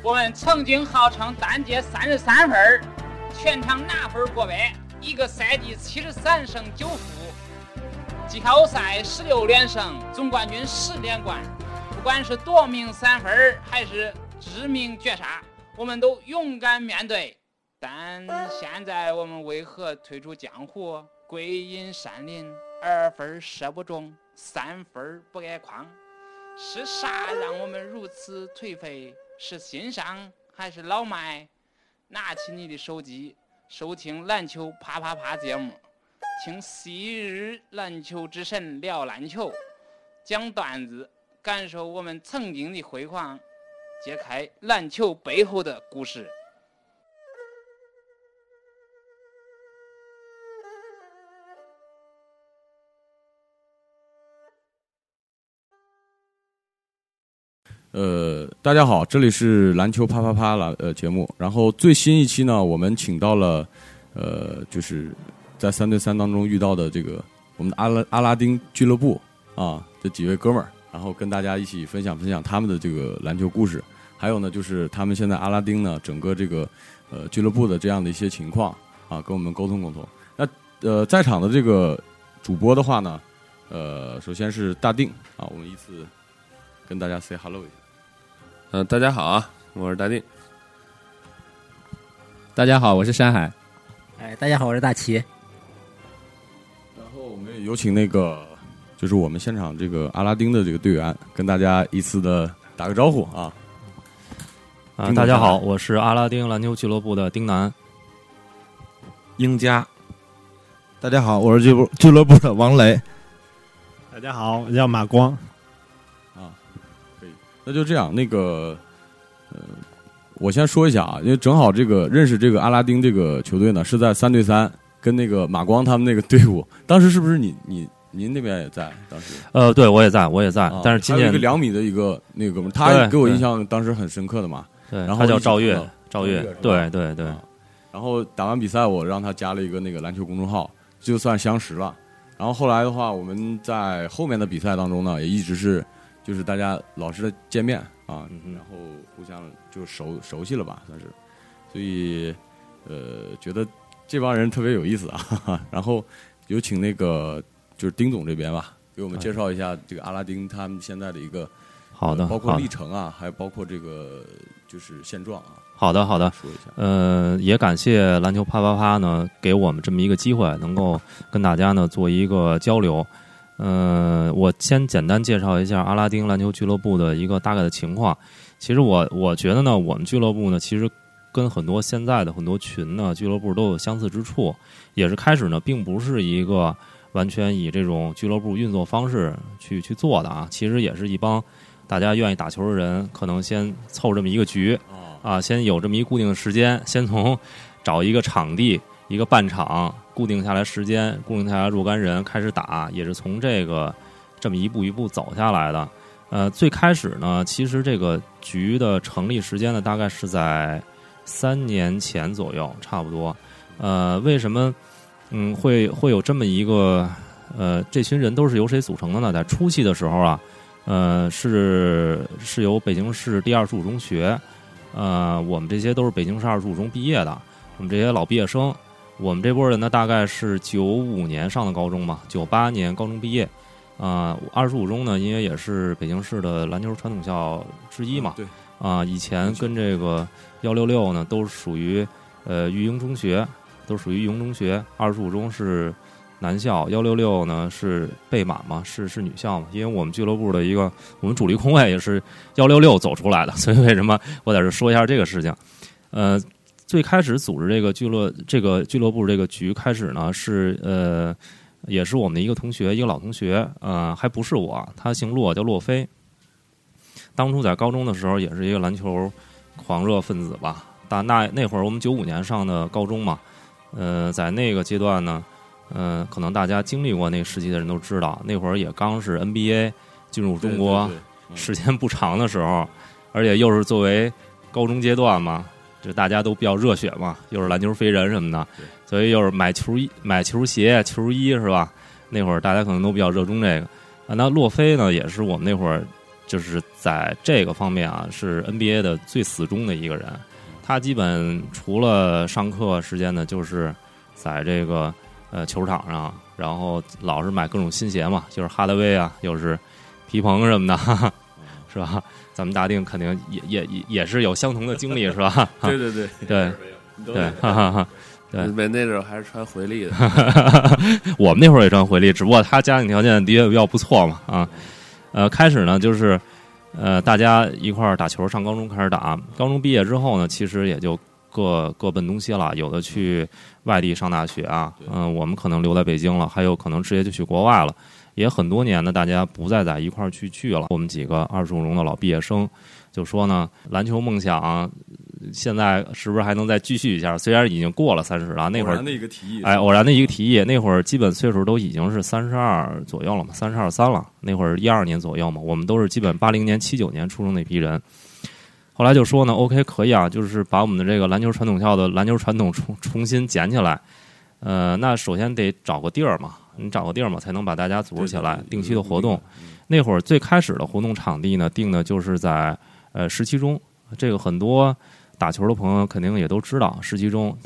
我们曾经号称单节三十三分，全场拿分过百，一个赛季七十三胜九负，季后赛十六连胜，总冠军十连冠。不管是夺命三分还是致命绝杀，我们都勇敢面对。但现在我们为何退出江湖，归隐山林？二分射不中，三分不挨框，是啥让我们如此颓废？是新伤还是老迈？拿起你的手机，收听篮球啪啪啪节目，听昔日篮球之神聊篮球，讲段子，感受我们曾经的辉煌，揭开篮球背后的故事。呃，大家好，这里是篮球啪啪啪了呃节目。然后最新一期呢，我们请到了呃，就是在三对三当中遇到的这个我们的阿拉阿拉丁俱乐部啊这几位哥们儿，然后跟大家一起分享分享他们的这个篮球故事。还有呢，就是他们现在阿拉丁呢整个这个呃俱乐部的这样的一些情况啊，跟我们沟通沟通。那呃，在场的这个主播的话呢，呃，首先是大定啊，我们依次跟大家 say hello 一下。嗯，大家好啊，我是大定。大家好，我是山海。哎，大家好，我是大齐。然后我们也有请那个，就是我们现场这个阿拉丁的这个队员，跟大家依次的打个招呼啊。啊，大家好，我是阿拉丁篮球俱乐部的丁楠。英佳，大家好，我是俱部俱乐部的王雷。大家好，我叫马光。那就这样，那个，呃，我先说一下啊，因为正好这个认识这个阿拉丁这个球队呢，是在三对三跟那个马光他们那个队伍，当时是不是你你您那边也在？当时呃，对我也在，我也在，但是今年一个两米的一个那个哥们，他给我印象当时很深刻的嘛。对，然后他叫赵越，赵越，对对对。然后打完比赛，我让他加了一个那个篮球公众号，就算相识了。然后后来的话，我们在后面的比赛当中呢，也一直是。就是大家老师的见面啊，然后互相就熟熟悉了吧，算是，所以呃，觉得这帮人特别有意思啊。然后有请那个就是丁总这边吧，给我们介绍一下这个阿拉丁他们现在的一个好的，包括历程啊，还有包括这个就是现状啊。好的，好的，说一下。呃，也感谢篮球啪啪啪呢，给我们这么一个机会，能够跟大家呢做一个交流。呃，我先简单介绍一下阿拉丁篮球俱乐部的一个大概的情况。其实我我觉得呢，我们俱乐部呢，其实跟很多现在的很多群呢俱乐部都有相似之处。也是开始呢，并不是一个完全以这种俱乐部运作方式去去做的啊。其实也是一帮大家愿意打球的人，可能先凑这么一个局啊，先有这么一固定的时间，先从找一个场地。一个半场固定下来时间，固定下来若干人开始打，也是从这个这么一步一步走下来的。呃，最开始呢，其实这个局的成立时间呢，大概是在三年前左右，差不多。呃，为什么嗯会会有这么一个呃这群人都是由谁组成的呢？在初期的时候啊，呃是是由北京市第二十五中学，呃我们这些都是北京市二十五中毕业的，我们这些老毕业生。我们这波人呢，大概是九五年上的高中嘛，九八年高中毕业，啊，二十五中呢，因为也是北京市的篮球传统校之一嘛，对，啊，以前跟这个幺六六呢，都属于呃育英中学，都属于育英中学，二十五中是男校，幺六六呢是贝满嘛，是是女校嘛，因为我们俱乐部的一个我们主力控卫也是幺六六走出来的，所以为什么我在这说一下这个事情，呃。最开始组织这个俱乐这个俱乐部这个局开始呢，是呃，也是我们的一个同学，一个老同学，呃，还不是我，他姓骆，叫骆飞。当初在高中的时候，也是一个篮球狂热分子吧。但那那会儿我们九五年上的高中嘛，呃，在那个阶段呢，呃，可能大家经历过那个时期的人都知道，那会儿也刚是 NBA 进入中国时间不长的时候，而且又是作为高中阶段嘛。就大家都比较热血嘛，又是篮球飞人什么的，所以又是买球衣、买球鞋、球衣是吧？那会儿大家可能都比较热衷这个。啊，那洛菲呢，也是我们那会儿就是在这个方面啊，是 NBA 的最死忠的一个人。他基本除了上课时间呢，就是在这个呃球场上，然后老是买各种新鞋嘛，就是哈德威啊，又是皮蓬什么的，哈 哈是吧？咱们大定肯定也也也也是有相同的经历，是吧？对对对 对对，哈哈哈。对，那那阵儿还是穿回力的，我们那会儿也穿回力，只不过他家庭条件的确比较不错嘛啊。呃，开始呢就是呃大家一块儿打球，上高中开始打，高中毕业之后呢，其实也就各各奔东西了，有的去外地上大学啊，嗯，我们可能留在北京了，还有可能直接就去国外了，也很多年呢，大家不再在一块儿去聚了。我们几个二十五中的老毕业生就说呢，篮球梦想。现在是不是还能再继续一下？虽然已经过了三十了，那会儿的一个提议，哎，偶然的一个提议，那会儿基本岁数都已经是三十二左右了嘛，三十二三了。那会儿一二年左右嘛，我们都是基本八零年、七九年出生那批人。后来就说呢，OK，可以啊，就是把我们的这个篮球传统校的篮球传统重重新捡起来。呃，那首先得找个地儿嘛，你找个地儿嘛，才能把大家组织起来，定期的活动。那会儿最开始的活动场地呢，定的就是在呃十七中，这个很多。打球的朋友肯定也都知道，十七中，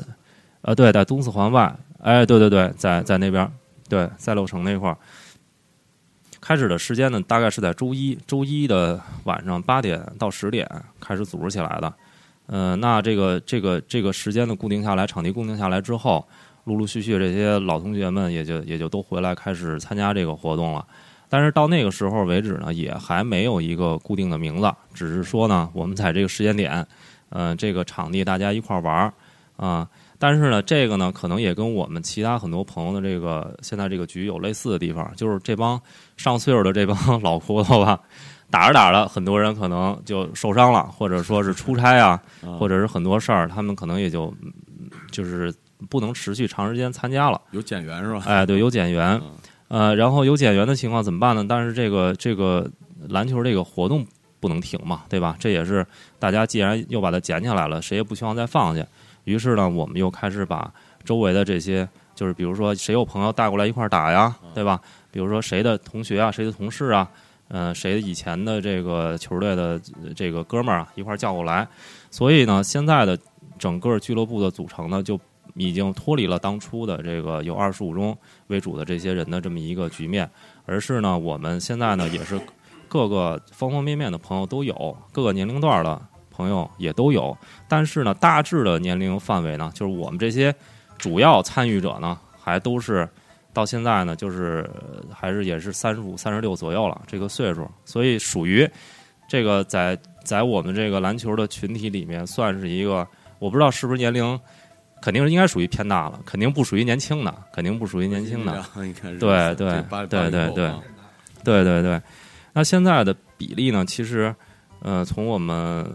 呃，对，在东四环外，哎，对对对，在在那边，对，赛洛城那块儿。开始的时间呢，大概是在周一，周一的晚上八点到十点开始组织起来的。呃，那这个这个这个时间呢固定下来，场地固定下来之后，陆陆续续这些老同学们也就也就都回来开始参加这个活动了。但是到那个时候为止呢，也还没有一个固定的名字，只是说呢，我们在这个时间点。嗯，这个场地大家一块儿玩儿啊，但是呢，这个呢，可能也跟我们其他很多朋友的这个现在这个局有类似的地方，就是这帮上岁数的这帮 老骨头吧，打着打着，很多人可能就受伤了，或者说是出差啊，或者是很多事儿，他们可能也就就是不能持续长时间参加了。有减员是吧？哎，对，有减员，呃，然后有减员的情况怎么办呢？但是这个这个篮球这个活动。不能停嘛，对吧？这也是大家既然又把它捡起来了，谁也不希望再放下。于是呢，我们又开始把周围的这些，就是比如说谁有朋友带过来一块儿打呀，对吧？比如说谁的同学啊，谁的同事啊，嗯，谁以前的这个球队的这个哥们儿啊，一块儿叫过来。所以呢，现在的整个俱乐部的组成呢，就已经脱离了当初的这个有二十五中为主的这些人的这么一个局面，而是呢，我们现在呢也是。各个方方面面的朋友都有，各个年龄段的朋友也都有，但是呢，大致的年龄范围呢，就是我们这些主要参与者呢，还都是到现在呢，就是还是也是三十五、三十六左右了这个岁数，所以属于这个在在我们这个篮球的群体里面，算是一个我不知道是不是年龄，肯定是应该属于偏大了，肯定不属于年轻的，肯定不属于年轻的，对对对对对对对对。那现在的比例呢？其实，呃，从我们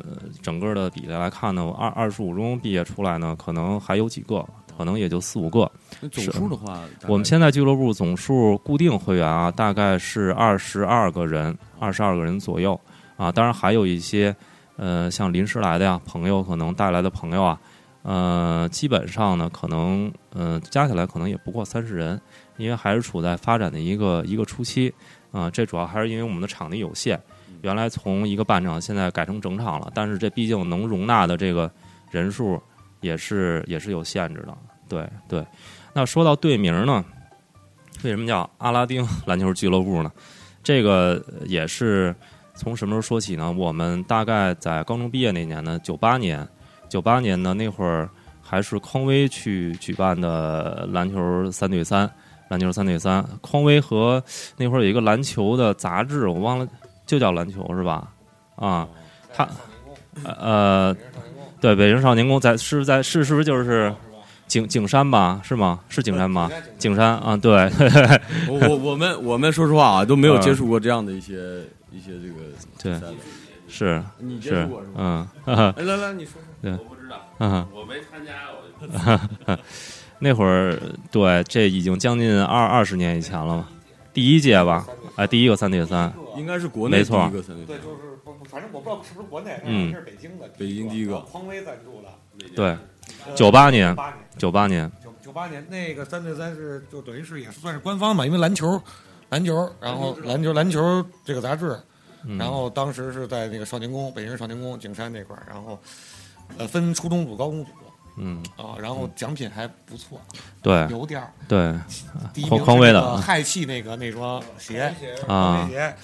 整个的比例来看呢，我二二十五中毕业出来呢，可能还有几个，可能也就四五个。总数的话，我们现在俱乐部总数固定会员啊，大概是二十二个人，二十二个人左右啊。当然还有一些，呃，像临时来的呀，朋友可能带来的朋友啊，呃，基本上呢，可能呃，加起来可能也不过三十人，因为还是处在发展的一个一个初期。啊，这主要还是因为我们的场地有限，原来从一个半场现在改成整场了，但是这毕竟能容纳的这个人数也是也是有限制的。对对，那说到队名呢，为什么叫阿拉丁篮球俱乐部呢？这个也是从什么时候说起呢？我们大概在高中毕业那年呢，九八年，九八年呢那会儿还是匡威去举办的篮球三对三。篮球三对三，匡威和那会儿有一个篮球的杂志，我忘了，就叫篮球是吧？啊，他呃，对，北京少年宫在是在是是不是就是景景山吧？是吗？是景山吗？景山啊，对。我我我们我们说实话啊，都没有接触过这样的一些一些这个对，是你接触过是吗？嗯，来来你说说，对，我不知道，嗯，我没参加，我。那会儿，对，这已经将近二二十年以前了嘛，第一届吧，哎，第一个三对三，应该是国内没错，对对，就是反正我不知道是不是国内，嗯，是北京的，北京第一个，匡威赞助的，对，九八年，九八年，九九八年，那个三对三是就等于是也是算是官方嘛，因为篮球，篮球，然后篮球篮球这个杂志，嗯。然后当时是在那个少年宫，北京少年宫景山那块儿，然后呃分初中组、高中组嗯，啊，然后奖品还不错，对油垫儿，对第一匡名是那匡威的个氦气那个那双鞋，啊鞋，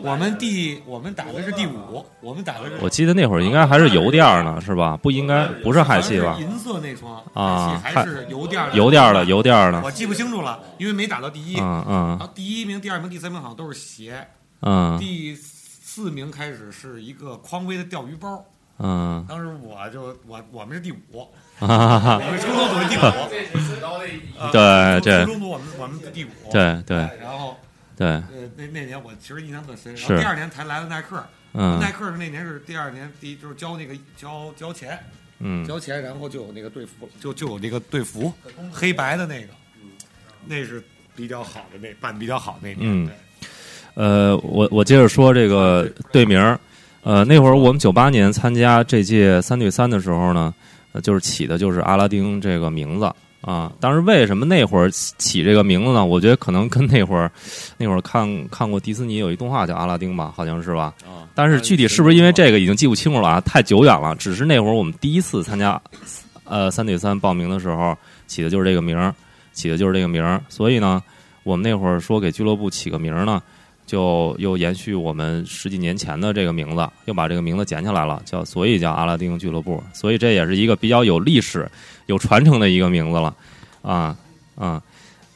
我们第我们打的是第五，我们打的是我记得那会儿应该还是油垫儿呢，是吧？不应该不是氦气吧？银色那双啊还是油垫儿的油垫儿的，油垫儿的我，记不清楚了，因为没打到第一。嗯嗯然后第一名、第二名、第三名好像都是鞋，嗯第四名开始是一个匡威的钓鱼包。嗯，当时我就我我们是第五，哈哈哈我们初中组是第五，这是最高的一啊对。初中组我们我们是第五，对对。然后对，呃那那年我其实印象特深，然后第二年才来的耐克，嗯。耐克是那年是第二年第一就是交那个交交钱，嗯。交钱，然后就有那个队服，就就有那个队服，黑白的那个，那是比较好的那办比较好那年，嗯。呃，我我接着说这个队名儿，呃，那会儿我们九八年参加这届三对三的时候呢，呃就是起的就是阿拉丁这个名字啊。当时为什么那会儿起起这个名字呢？我觉得可能跟那会儿那会儿看看过迪斯尼有一动画叫阿拉丁吧，好像是吧。啊，但是具体是不是因为这个已经记不清楚了啊，太久远了。只是那会儿我们第一次参加呃三对三报名的时候起的就是这个名儿，起的就是这个名儿。所以呢，我们那会儿说给俱乐部起个名儿呢，就又延续我们十几年前的这个名字，又把这个名字捡起来了，叫所以叫阿拉丁俱乐部。所以这也是一个比较有历史、有传承的一个名字了，啊啊。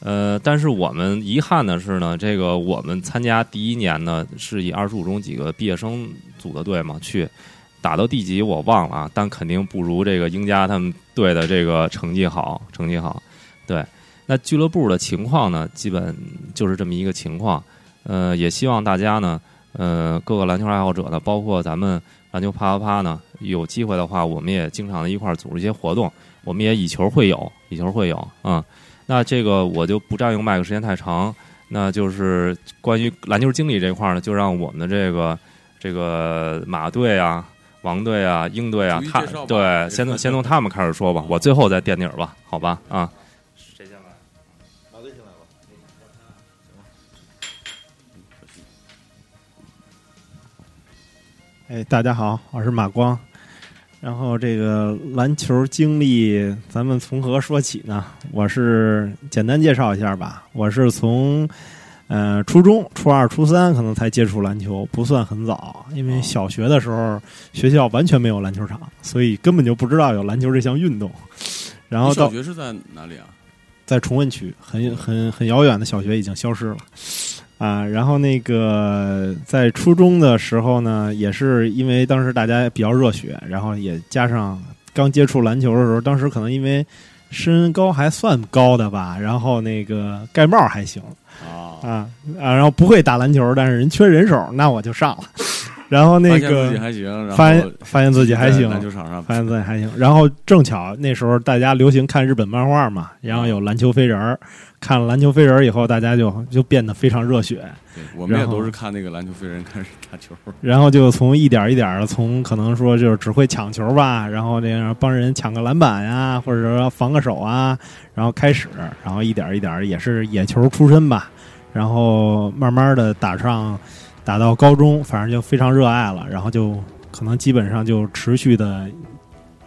呃，但是我们遗憾的是呢，这个我们参加第一年呢，是以二十五中几个毕业生组的队嘛去打到第几我忘了啊，但肯定不如这个英家他们队的这个成绩好，成绩好。对，那俱乐部的情况呢，基本就是这么一个情况。呃，也希望大家呢，呃，各个篮球爱好者呢，包括咱们篮球啪啪啪呢，有机会的话，我们也经常的一块儿组织一些活动，我们也以球会友，以球会友啊、嗯。那这个我就不占用麦克时间太长，那就是关于篮球经理这块儿呢，就让我们的这个这个马队啊、王队啊、鹰队啊，他对，先从先从他们开始说吧，我最后再垫底儿吧，好吧啊。哎，大家好，我是马光。然后这个篮球经历，咱们从何说起呢？我是简单介绍一下吧。我是从呃初中、初二、初三可能才接触篮球，不算很早。因为小学的时候学校完全没有篮球场，所以根本就不知道有篮球这项运动。然后小学是在哪里啊？在崇文区，很很很遥远的小学已经消失了啊。然后那个在初中的时候呢，也是因为当时大家比较热血，然后也加上刚接触篮球的时候，当时可能因为身高还算高的吧，然后那个盖帽还行啊，啊啊，然后不会打篮球，但是人缺人手，那我就上了。然后那发现自己个还行，然后发现发现自己还行，篮球场上发现自己还行。然后正巧那时候大家流行看日本漫画嘛，然后有篮球飞人儿，看了篮球飞人儿以后，大家就就变得非常热血，对，我们也都是看那个篮球飞人开始打球。然后就从一点一点的从可能说就是只会抢球吧，然后这样帮人抢个篮板呀，或者说防个手啊，然后开始，然后一点一点也是野球出身吧，然后慢慢的打上打到高中，反正就非常热爱了，然后就可能基本上就持续的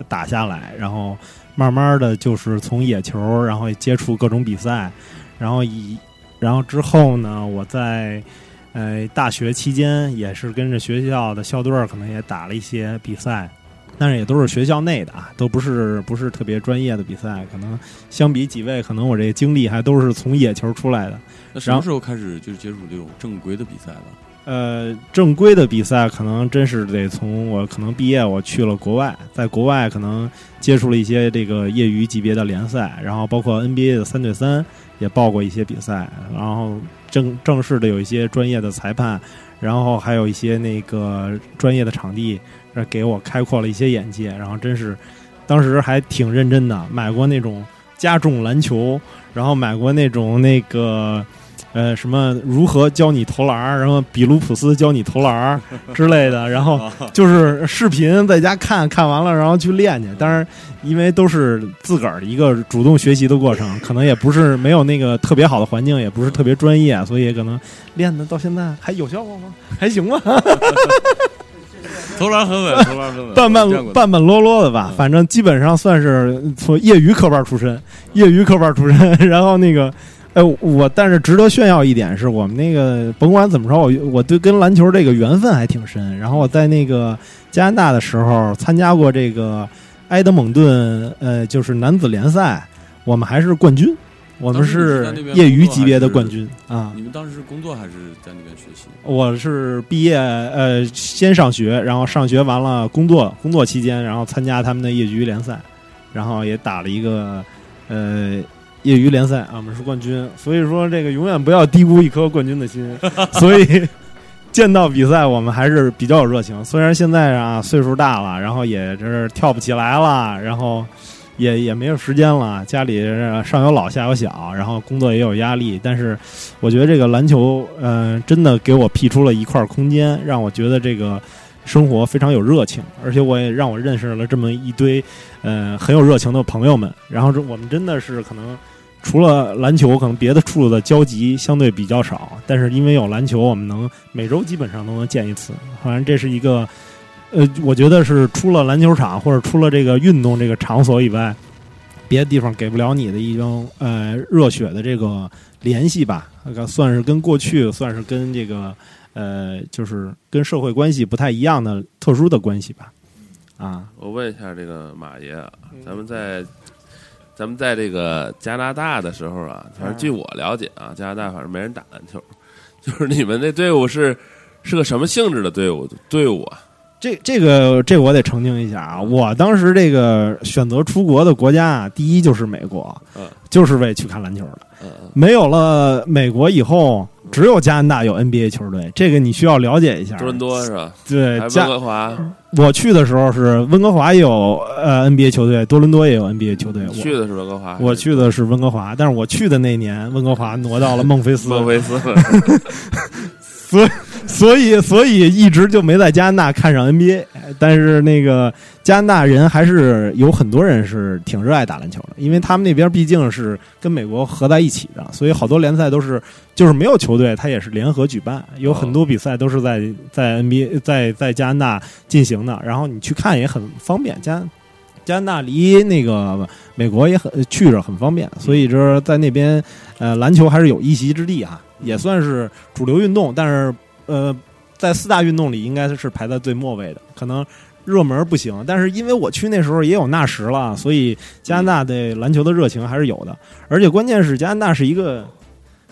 打下来，然后慢慢的就是从野球，然后接触各种比赛，然后以然后之后呢，我在呃大学期间也是跟着学校的校队儿，可能也打了一些比赛。但是也都是学校内的啊，都不是不是特别专业的比赛。可能相比几位，可能我这个经历还都是从野球出来的。那什么时候开始就是接触这种正规的比赛了？呃，正规的比赛可能真是得从我可能毕业，我去了国外，在国外可能接触了一些这个业余级别的联赛，然后包括 NBA 的三对三也报过一些比赛，然后正正式的有一些专业的裁判，然后还有一些那个专业的场地，给我开阔了一些眼界，然后真是当时还挺认真的，买过那种加重篮球，然后买过那种那个。呃，什么如何教你投篮儿，然后比卢普斯教你投篮儿之类的，然后就是视频在家看看完了，然后去练去。当然，因为都是自个儿的一个主动学习的过程，可能也不是没有那个特别好的环境，也不是特别专业，所以可能练的到现在还有效果吗？还行吧。投篮很稳，投篮很稳，半半半半落落的吧，反正基本上算是从业余科班出身，业余科班出身。然后那个，哎，我但是值得炫耀一点是我们那个，甭管怎么说，我我对跟篮球这个缘分还挺深。然后我在那个加拿大的时候参加过这个埃德蒙顿，呃，就是男子联赛，我们还是冠军，我们是业余级别的冠军啊。你们当时是工作还是在那边学习？我是毕业，呃，先上学，然后上学完了工作，工作期间，然后参加他们的业余联赛，然后也打了一个呃业余联赛啊，我们是冠军。所以说，这个永远不要低估一颗冠军的心。所以见到比赛，我们还是比较有热情。虽然现在啊岁数大了，然后也是跳不起来了，然后也也没有时间了，家里上有老下有小，然后工作也有压力，但是我觉得这个篮球，嗯、真的给我辟出了一块空间，让我觉得这个生活非常有热情，而且我也让我认识了这么一堆，呃，很有热情的朋友们。然后我们真的是可能除了篮球，可能别的处的交集相对比较少，但是因为有篮球，我们能每周基本上都能见一次。反正这是一个，呃，我觉得是除了篮球场或者除了这个运动这个场所以外，别的地方给不了你的一种呃热血的这个联系吧，那个算是跟过去，算是跟这个呃，就是跟社会关系不太一样的特殊的关系吧。啊，我问一下这个马爷，咱们在咱们在这个加拿大的时候啊，反正据我了解啊，加拿大反正没人打篮球，就是你们那队伍是是个什么性质的队伍队伍啊？这这个这我得澄清一下啊，我当时这个选择出国的国家啊，第一就是美国，嗯就是为去看篮球的。嗯没有了美国以后，只有加拿大有 NBA 球队，这个你需要了解一下。多伦多是吧？对，加温哥华？我去的时候是温哥华也有呃 NBA 球队，多伦多也有 NBA 球队。我去的是温哥华？我去的是温哥华，但是我去的那年，温哥华挪到了孟菲斯，孟菲斯。所 以所以所以一直就没在加拿大看上 NBA。但是那个加拿大人还是有很多人是挺热爱打篮球的，因为他们那边毕竟是跟美国合在一起的，所以好多联赛都是就是没有球队，他也是联合举办，有很多比赛都是在在 NBA 在在加拿大进行的，然后你去看也很方便。加加拿大离那个美国也很去着很方便，所以就是在那边呃篮球还是有一席之地啊，也算是主流运动，但是呃在四大运动里应该是排在最末位的，可能热门不行。但是因为我去那时候也有纳什了，所以加拿大对篮球的热情还是有的，而且关键是加拿大是一个。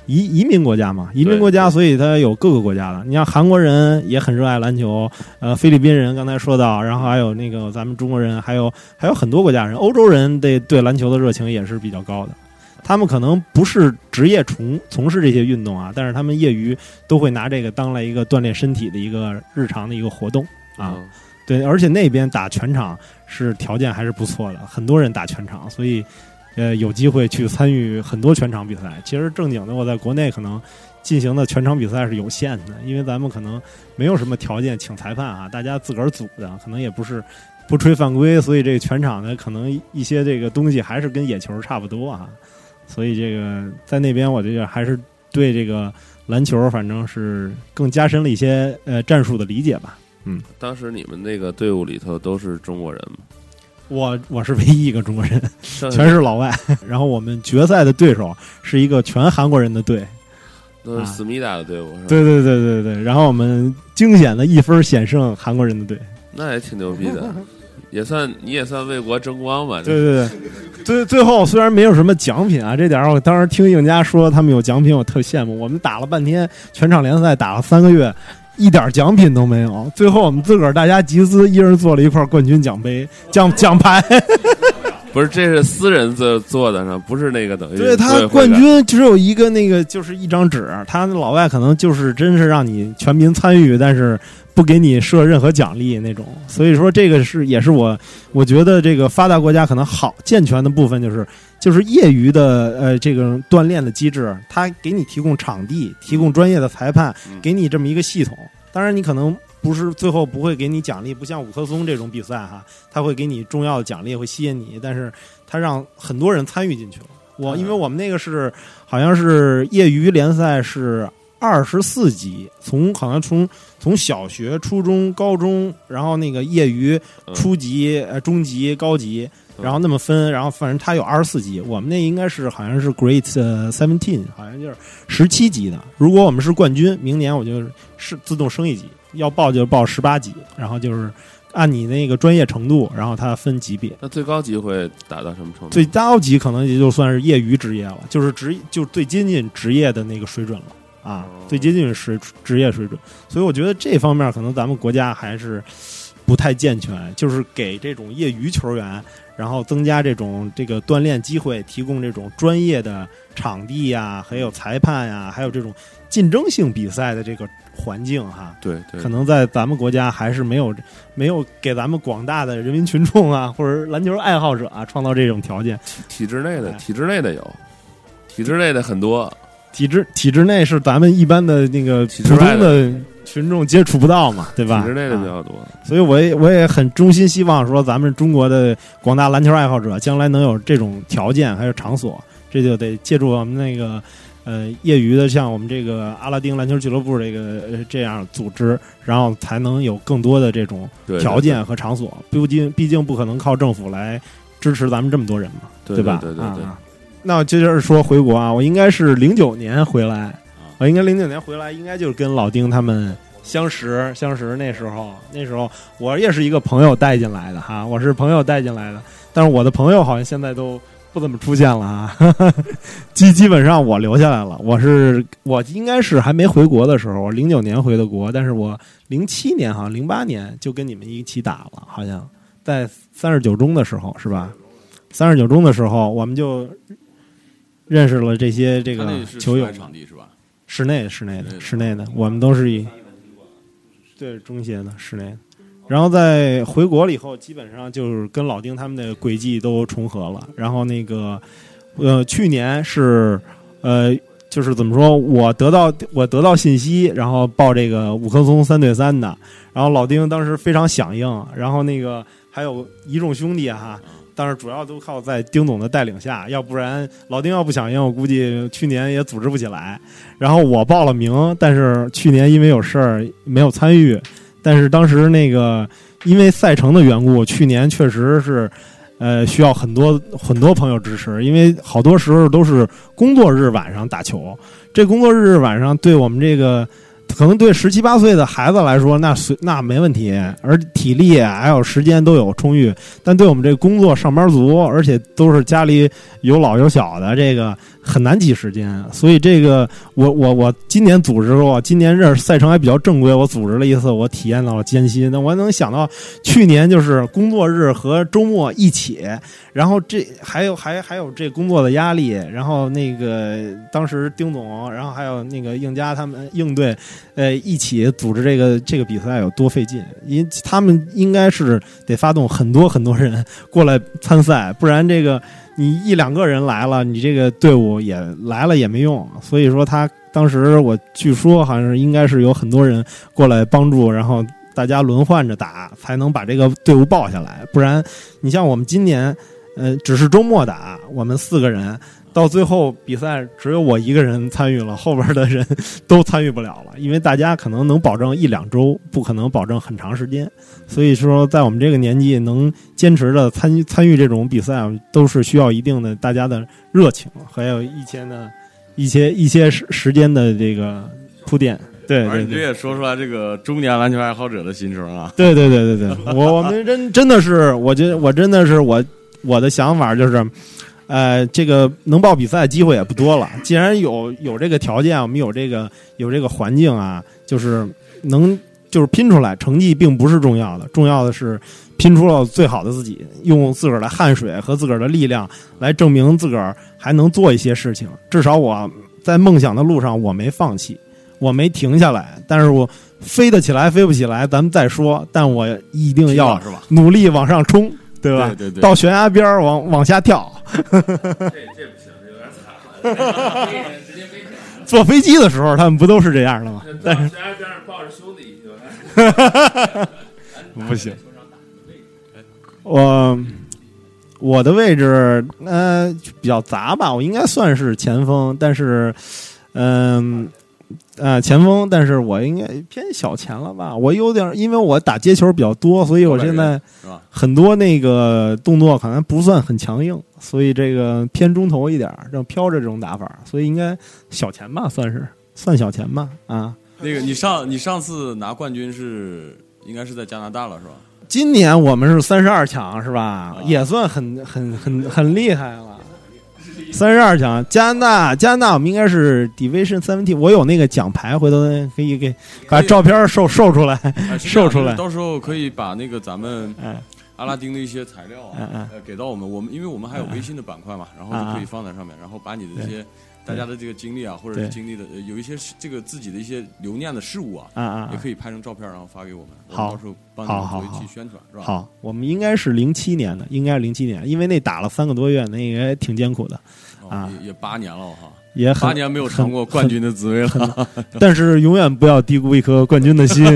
移移民国家嘛，移民国家，所以它有各个国家的。你像韩国人也很热爱篮球，呃，菲律宾人刚才说到，然后还有那个咱们中国人，还有还有很多国家人，欧洲人对对篮球的热情也是比较高的。他们可能不是职业从从事这些运动啊，但是他们业余都会拿这个当来一个锻炼身体的一个日常的一个活动啊。嗯对，而且那边打全场是条件还是不错的，很多人打全场，所以呃有机会去参与很多全场比赛。其实正经的我在国内可能进行的全场比赛是有限的，因为咱们可能没有什么条件请裁判啊，大家自个儿组的，可能也不是不吹犯规，所以这个全场呢可能一些这个东西还是跟野球差不多啊。所以这个在那边我觉得还是对这个篮球反正是更加深了一些呃战术的理解吧。嗯当时你们那个队伍里头都是中国人吗？我我是唯一一个中国人，全是老外。然后我们决赛的对手是一个全韩国人的队，都是思密达的队伍是吧？对对对对对。然后我们惊险的一分险胜韩国人的队，那也挺牛逼的，也算你也算为国争光吧。对对对。最最后虽然没有什么奖品啊，这点儿我当时听应家说他们有奖品，我特羡慕。我们打了半天全场联赛，打了三个月，一点奖品都没有。最后我们自个儿大家集资，一人做了一块冠军奖杯、奖奖牌。不是，这是私人做做的呢，不是那个等于对他冠军只有一个那个，就是一张纸。他老外可能就是真是让你全民参与，但是不给你设任何奖励那种。所以说，这个是也是我我觉得这个发达国家可能好健全的部分就是就是业余的呃这个锻炼的机制，它给你提供场地，提供专业的裁判，嗯给你这么一个系统。当然，你可能不是最后不会给你奖励，不像五棵松这种比赛哈，他会给你重要的奖励，会吸引你，但是他让很多人参与进去了。我因为我们那个是好像是业余联赛是二十四级，从好像从从小学、初中、高中，然后那个业余嗯初级、呃中级、高级，嗯然后那么分，然后反正他有二十四级，我们那应该是好像是 Great 呃 Seventeen，好像就是十七级的。如果我们是冠军，明年我就是自动升一级，要报就报十八级，然后就是按你那个专业程度，然后它分级别。那最高级会达到什么程度？最高级可能也就算是业余职业了，就是职就最接近职业的那个水准了啊哦，最接近是职业水准。所以我觉得这方面可能咱们国家还是不太健全，就是给这种业余球员，然后增加这种这个锻炼机会，提供这种专业的场地呀，还有裁判呀，还有这种竞争性比赛的这个环境哈。对对，可能在咱们国家还是没有没有给咱们广大的人民群众啊，或者篮球爱好者啊，创造这种条件。体制内的哎体制内的有，体制内的很多，体制体制内是咱们一般的那个普通的群众接触不到嘛，对吧？体制内的比啊较多。所以我也我也很衷心希望说，咱们中国的广大篮球爱好者将来能有这种条件还有场所，这就得借助我们那个呃业余的，像我们这个阿拉丁篮球俱乐部这个呃这样组织，然后才能有更多的这种条件和场所。毕竟毕竟不可能靠政府来支持咱们这么多人嘛，对吧？对对对对啊那我接着说回国啊，我应该是零九年回来，我应该零九年回来，应该就是跟老丁他们相识相识那时候，那时候我也是一个朋友带进来的哈，我是朋友带进来的，但是我的朋友好像现在都不怎么出现了啊，基基本上我留下来了，我是我应该是还没回国的时候，我零九年回的国，但是我零七年好像零八年就跟你们一起打了，好像在三十九中的时候是吧？三十九中的时候，我们就认识了这些这个球友场地是吧？室内室内的室内的室内的，我们都是以对中协的室内的。然后在回国了以后，基本上就是跟老丁他们的轨迹都重合了。然后那个呃，去年是呃，就是怎么说，我得到我得到信息，然后报这个五棵松三对三的，然后老丁当时非常响应，然后那个还有一众兄弟哈。但是主要都靠在丁总的带领下，要不然老丁要不响应，我估计去年也组织不起来。然后我报了名，但是去年因为有事儿没有参与。但是当时那个因为赛程的缘故，去年确实是呃需要很多很多朋友支持，因为好多时候都是工作日晚上打球。这工作日晚上对我们这个可能对十七八岁的孩子来说，那随那没问题，而体力还有时间都有充裕。但对我们这工作上班族，而且都是家里有老有小的，这个很难挤时间。所以这个我我我今年组织过，今年这赛程还比较正规，我组织了一次，我体验到了艰辛。那我能想到去年就是工作日和周末一起，然后这还有还还有这工作的压力，然后那个当时丁总，然后还有那个应佳他们应对，呃，一起组织这个这个比赛有多费劲，因他们应该是得发动很多很多人过来参赛，不然这个你一两个人来了，你这个队伍也来了也没用。所以说他当时我据说好像是应该是有很多人过来帮助，然后大家轮换着打，才能把这个队伍抱下来。不然你像我们今年，呃，只是周末打，我们四个人。到最后比赛只有我一个人参与了，后边的人都参与不了了，因为大家可能能保证一两周，不可能保证很长时间。所以说，在我们这个年纪能坚持的参与参与这种比赛，都是需要一定的大家的热情，还有一些呢一些一些时时间的这个铺垫。对而你这对对。也说出来这个中年篮球爱好者的心声啊！对对对对对，我我们真真的是，我觉得我真的是我我的想法就是，呃，这个能报比赛的机会也不多了。既然有有这个条件，我们有这个有这个环境啊，就是能就是拼出来，成绩并不是重要的，重要的是拼出了最好的自己，用自个儿的汗水和自个儿的力量来证明自个儿还能做一些事情。至少我在梦想的路上我没放弃，我没停下来，但是我飞得起来飞不起来，咱们再说。但我一定要是吧？努力往上冲，对吧？对对对到悬崖边儿往往下跳。这这不行，这有点惨了。直接飞坐飞机的时候，他们不都是这样的吗？但是悬崖边上抱着兄弟就 不行。我我的位置呃比较杂吧，我应该算是前锋，但是嗯呃前锋，但是我应该偏小前了吧？我有点，因为我打接球比较多，所以我现在？很多那个动作可能不算很强硬，所以这个偏中投一点儿，这种飘着这种打法，所以应该小前吧，算是算小前吧啊。那个你上你上次拿冠军是应该是在加拿大了是吧？今年我们是三十二强，是吧？也算很很很很厉害了。三十二强，加拿大，加拿大，我们应该是 Division Seventeen。我有那个奖牌，回头可以给把照片售售出来。售出来到时候可以把那个咱们哎阿拉丁的一些材料啊给到我们。我们因为我们还有微信的板块嘛，然后就可以放在上面，然后把你的这些大家的这个经历啊，或者是经历的呃有一些这个自己的一些留念的事物啊，啊啊也可以拍成照片，然后发给我们，我们好到时候帮你好好们做一期宣传，是吧？好，我们应该是零七年的，应该是零七年，因为那打了三个多月，那也挺艰苦的，哦啊也也八年了哈，也八年没有尝过冠军的滋味了。但是永远不要低估一颗冠军的心。可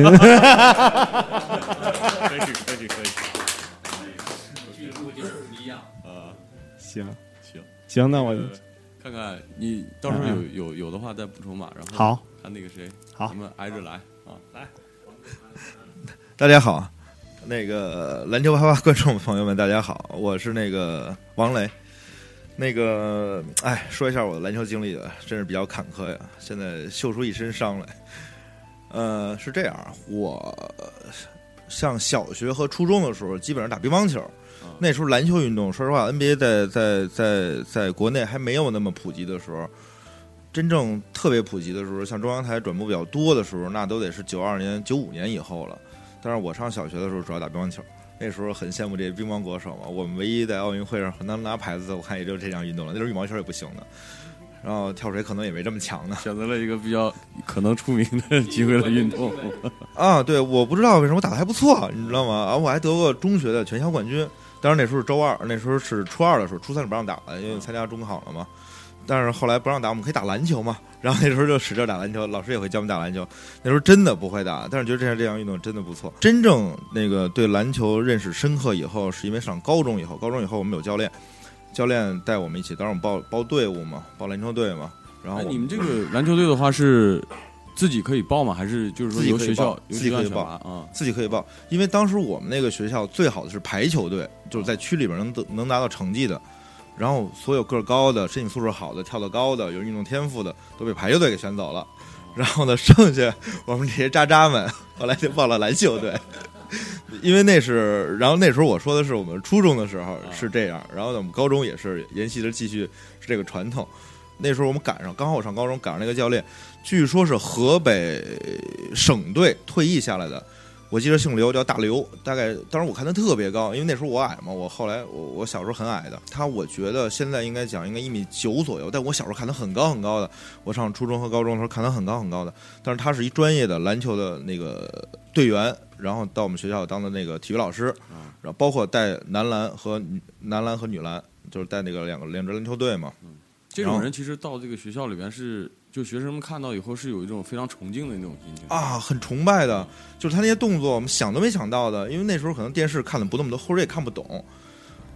以可以可以，行行，行，那我呃看看你到时候有有有的话再补充吧，然后好看那个谁，好咱们挨着来啊，来大家好，那个篮球啪啪观众朋友们，大家好，我是那个王雷。那个，哎，说一下我的篮球经历吧，真是比较坎坷呀，现在秀出一身伤来。呃，是这样，我上小学和初中的时候，基本上打乒乓球。那时候篮球运动，说实话，NBA 在在在在国内还没有那么普及的时候，真正特别普及的时候，像中央台转播比较多的时候，那都得是九二年、九五年以后了。但是我上小学的时候主要打乒乓球，那时候很羡慕这些乒乓国手嘛。我们唯一在奥运会上能拿牌子的，我看也就这项运动了。那时候羽毛球也不行的，然后跳水可能也没这么强呢。选择了一个比较可能出名的 机会的运动。啊，对，我不知道为什么打的还不错，你知道吗？啊，我还得过中学的全校冠军。当然那时候是周二，那时候是初二的时候，初三是不让打了，因为参加中考了嘛。但是后来不让打，我们可以打篮球嘛。然后那时候就使劲打篮球，老师也会教我们打篮球。那时候真的不会打，但是觉得这项这项运动真的不错。真正那个对篮球认识深刻以后，是因为上高中以后，高中以后我们有教练，教练带我们一起，当时我们报报队伍嘛，报篮球队嘛。然后，你们这个篮球队的话是自己可以报吗？还是就是说由学校自己可以报拔啊？自己可以报，因为当时我们那个学校最好的是排球队，就是在区里边能得能拿到成绩的。然后所有个儿高的、身体素质好的、跳得高的、有运动天赋的，都被排球队给选走了。然后呢，剩下我们这些渣渣们，后来就报了篮球队。因为那是，然后那时候我说的是我们初中的时候是这样，然后呢，我们高中也是沿袭着继续是这个传统。那时候我们赶上，刚好我上高中赶上那个教练，据说是河北省队退役下来的，我记得姓刘，叫大刘。大概当时我看他特别高，因为那时候我矮嘛，我后来我我小时候很矮的，他我觉得现在应该讲应该一米九左右，但我小时候看他很高很高的。我上初中和高中的时候看他很高很高的，但是他是一专业的篮球的那个队员，然后到我们学校当的那个体育老师，然后包括带男篮和女男篮和女篮，就是带那个两个两支篮球队嘛。这种人其实到这个学校里边是，就学生们看到以后是有一种非常崇敬的那种心情啊，很崇拜的，就是他那些动作，我们想都没想到的，因为那时候可能电视看的不那么多，或者也看不懂。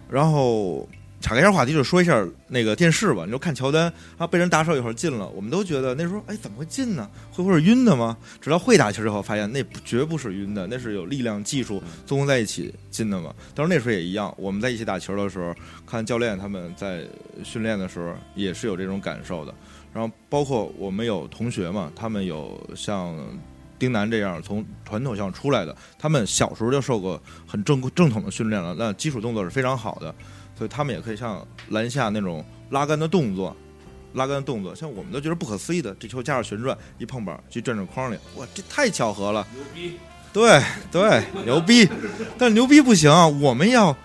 然后岔开一下话题，就说一下那个电视吧。你说看乔丹啊，被人打手一会儿进了，我们都觉得那时候哎怎么会进呢？会不会是晕的吗？直到会打球之后，发现那不绝不是晕的，那是有力量、技术综合在一起进的嘛。当时那时候也一样，我们在一起打球的时候，看教练他们在训练的时候，也是有这种感受的。然后包括我们有同学嘛，他们有像丁楠这样从传统项出来的，他们小时候就受过很正正统的训练了，那基础动作是非常好的，所以他们也可以像篮下那种拉杆的动作。拉杆的动作，像我们都觉得不可思议的，这球加上旋转，一碰板去转转框里，哇，这太巧合了！牛逼！对对，牛逼！但牛逼不行，我们要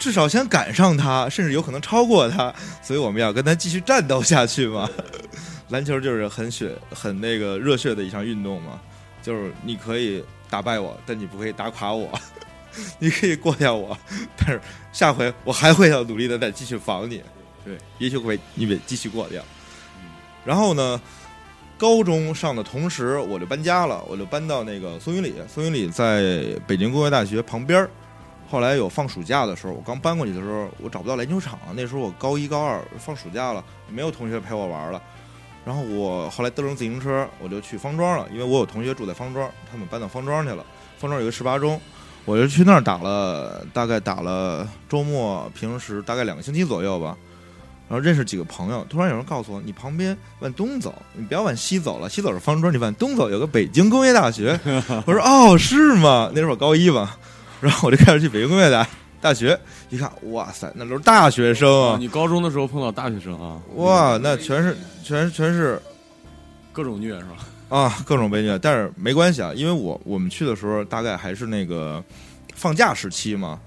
至少先赶上他，甚至有可能超过他，所以我们要跟他继续战斗下去嘛。篮球就是很血、很那个热血的一项运动嘛。就是你可以打败我，但你不可以打垮我，你可以过掉我，但是下回我还会要努力的再继续防你，对，也许会你被继续过掉。然后呢，高中上的同时我就搬家了，我就搬到那个松云里，松云里在北京工业大学旁边儿。后来有放暑假的时候，我刚搬过去的时候，我找不到篮球场。那时候我高一高二，放暑假了，没有同学陪我玩了。然后我后来蹬上自行车，我就去方庄了，因为我有同学住在方庄，他们搬到方庄去了。方庄有个十八中，我就去那儿打了，大概打了周末、平时大概两个星期左右吧。然后认识几个朋友，突然有人告诉我，你旁边往东走，你不要往西走了，西走是方庄，你往东走有个北京工业大学。我说哦，是吗？那时候我高一吧。然后我就开始去北京工业大大学，一看，哇塞，那都是大学生啊！你高中的时候碰到大学生啊？哇，那全是全全是各种虐是吧？啊，各种被虐，但是没关系啊，因为我我们去的时候大概还是那个放假时期嘛，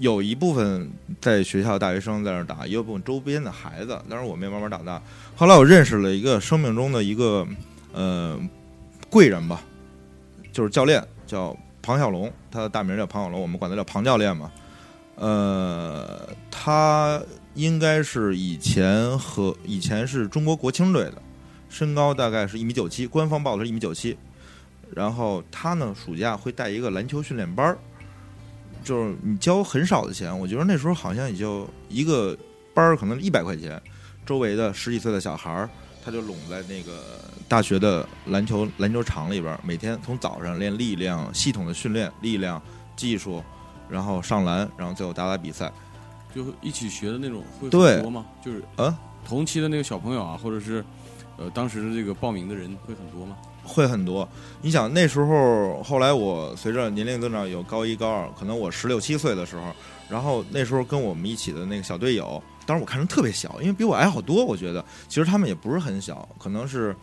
有一部分在学校大学生在那儿打，也有部分周边的孩子，当然我们也慢慢长大。后来我认识了一个生命中的一个呃贵人吧，就是教练，叫。庞小龙，他的大名叫庞小龙，我们管他叫庞教练嘛。呃，他应该是以前和以前是中国国青队的，身高大概是一米九七，官方报的是一米九七。然后他呢，暑假会带一个篮球训练班儿，就是你交很少的钱，我觉得那时候好像也就一个班儿可能一百块钱，周围的十几岁的小孩儿。他就拢在那个大学的篮球篮球场里边，每天从早上练力量，系统的训练力量、技术，然后上篮，然后最后打打比赛，就一起学的那种会很多吗？就是啊，同期的那个小朋友啊，或者是呃当时的这个报名的人会很多吗？会很多。你想那时候，后来我随着年龄增长，有高一高二，可能我十六七岁的时候，然后那时候跟我们一起的那个小队友。当时我看着特别小，因为比我矮好多。我觉得其实他们也不是很小，可能是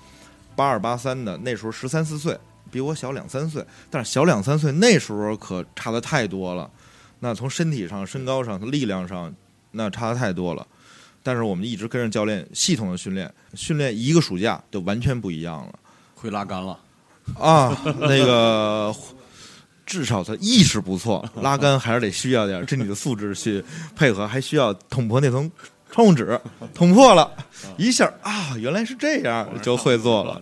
八二八三的，那时候十三四岁，比我小两三岁。但是小两三岁那时候可差的太多了。那从身体上、身高上、力量上，那差的太多了。但是我们一直跟着教练系统的训练，训练一个暑假就完全不一样了。会拉杆了啊，那个。至少他意识不错，拉杆还是得需要点身体的素质去配合，还需要捅破那层窗户纸，捅破了一下啊，原来是这样，就会做了。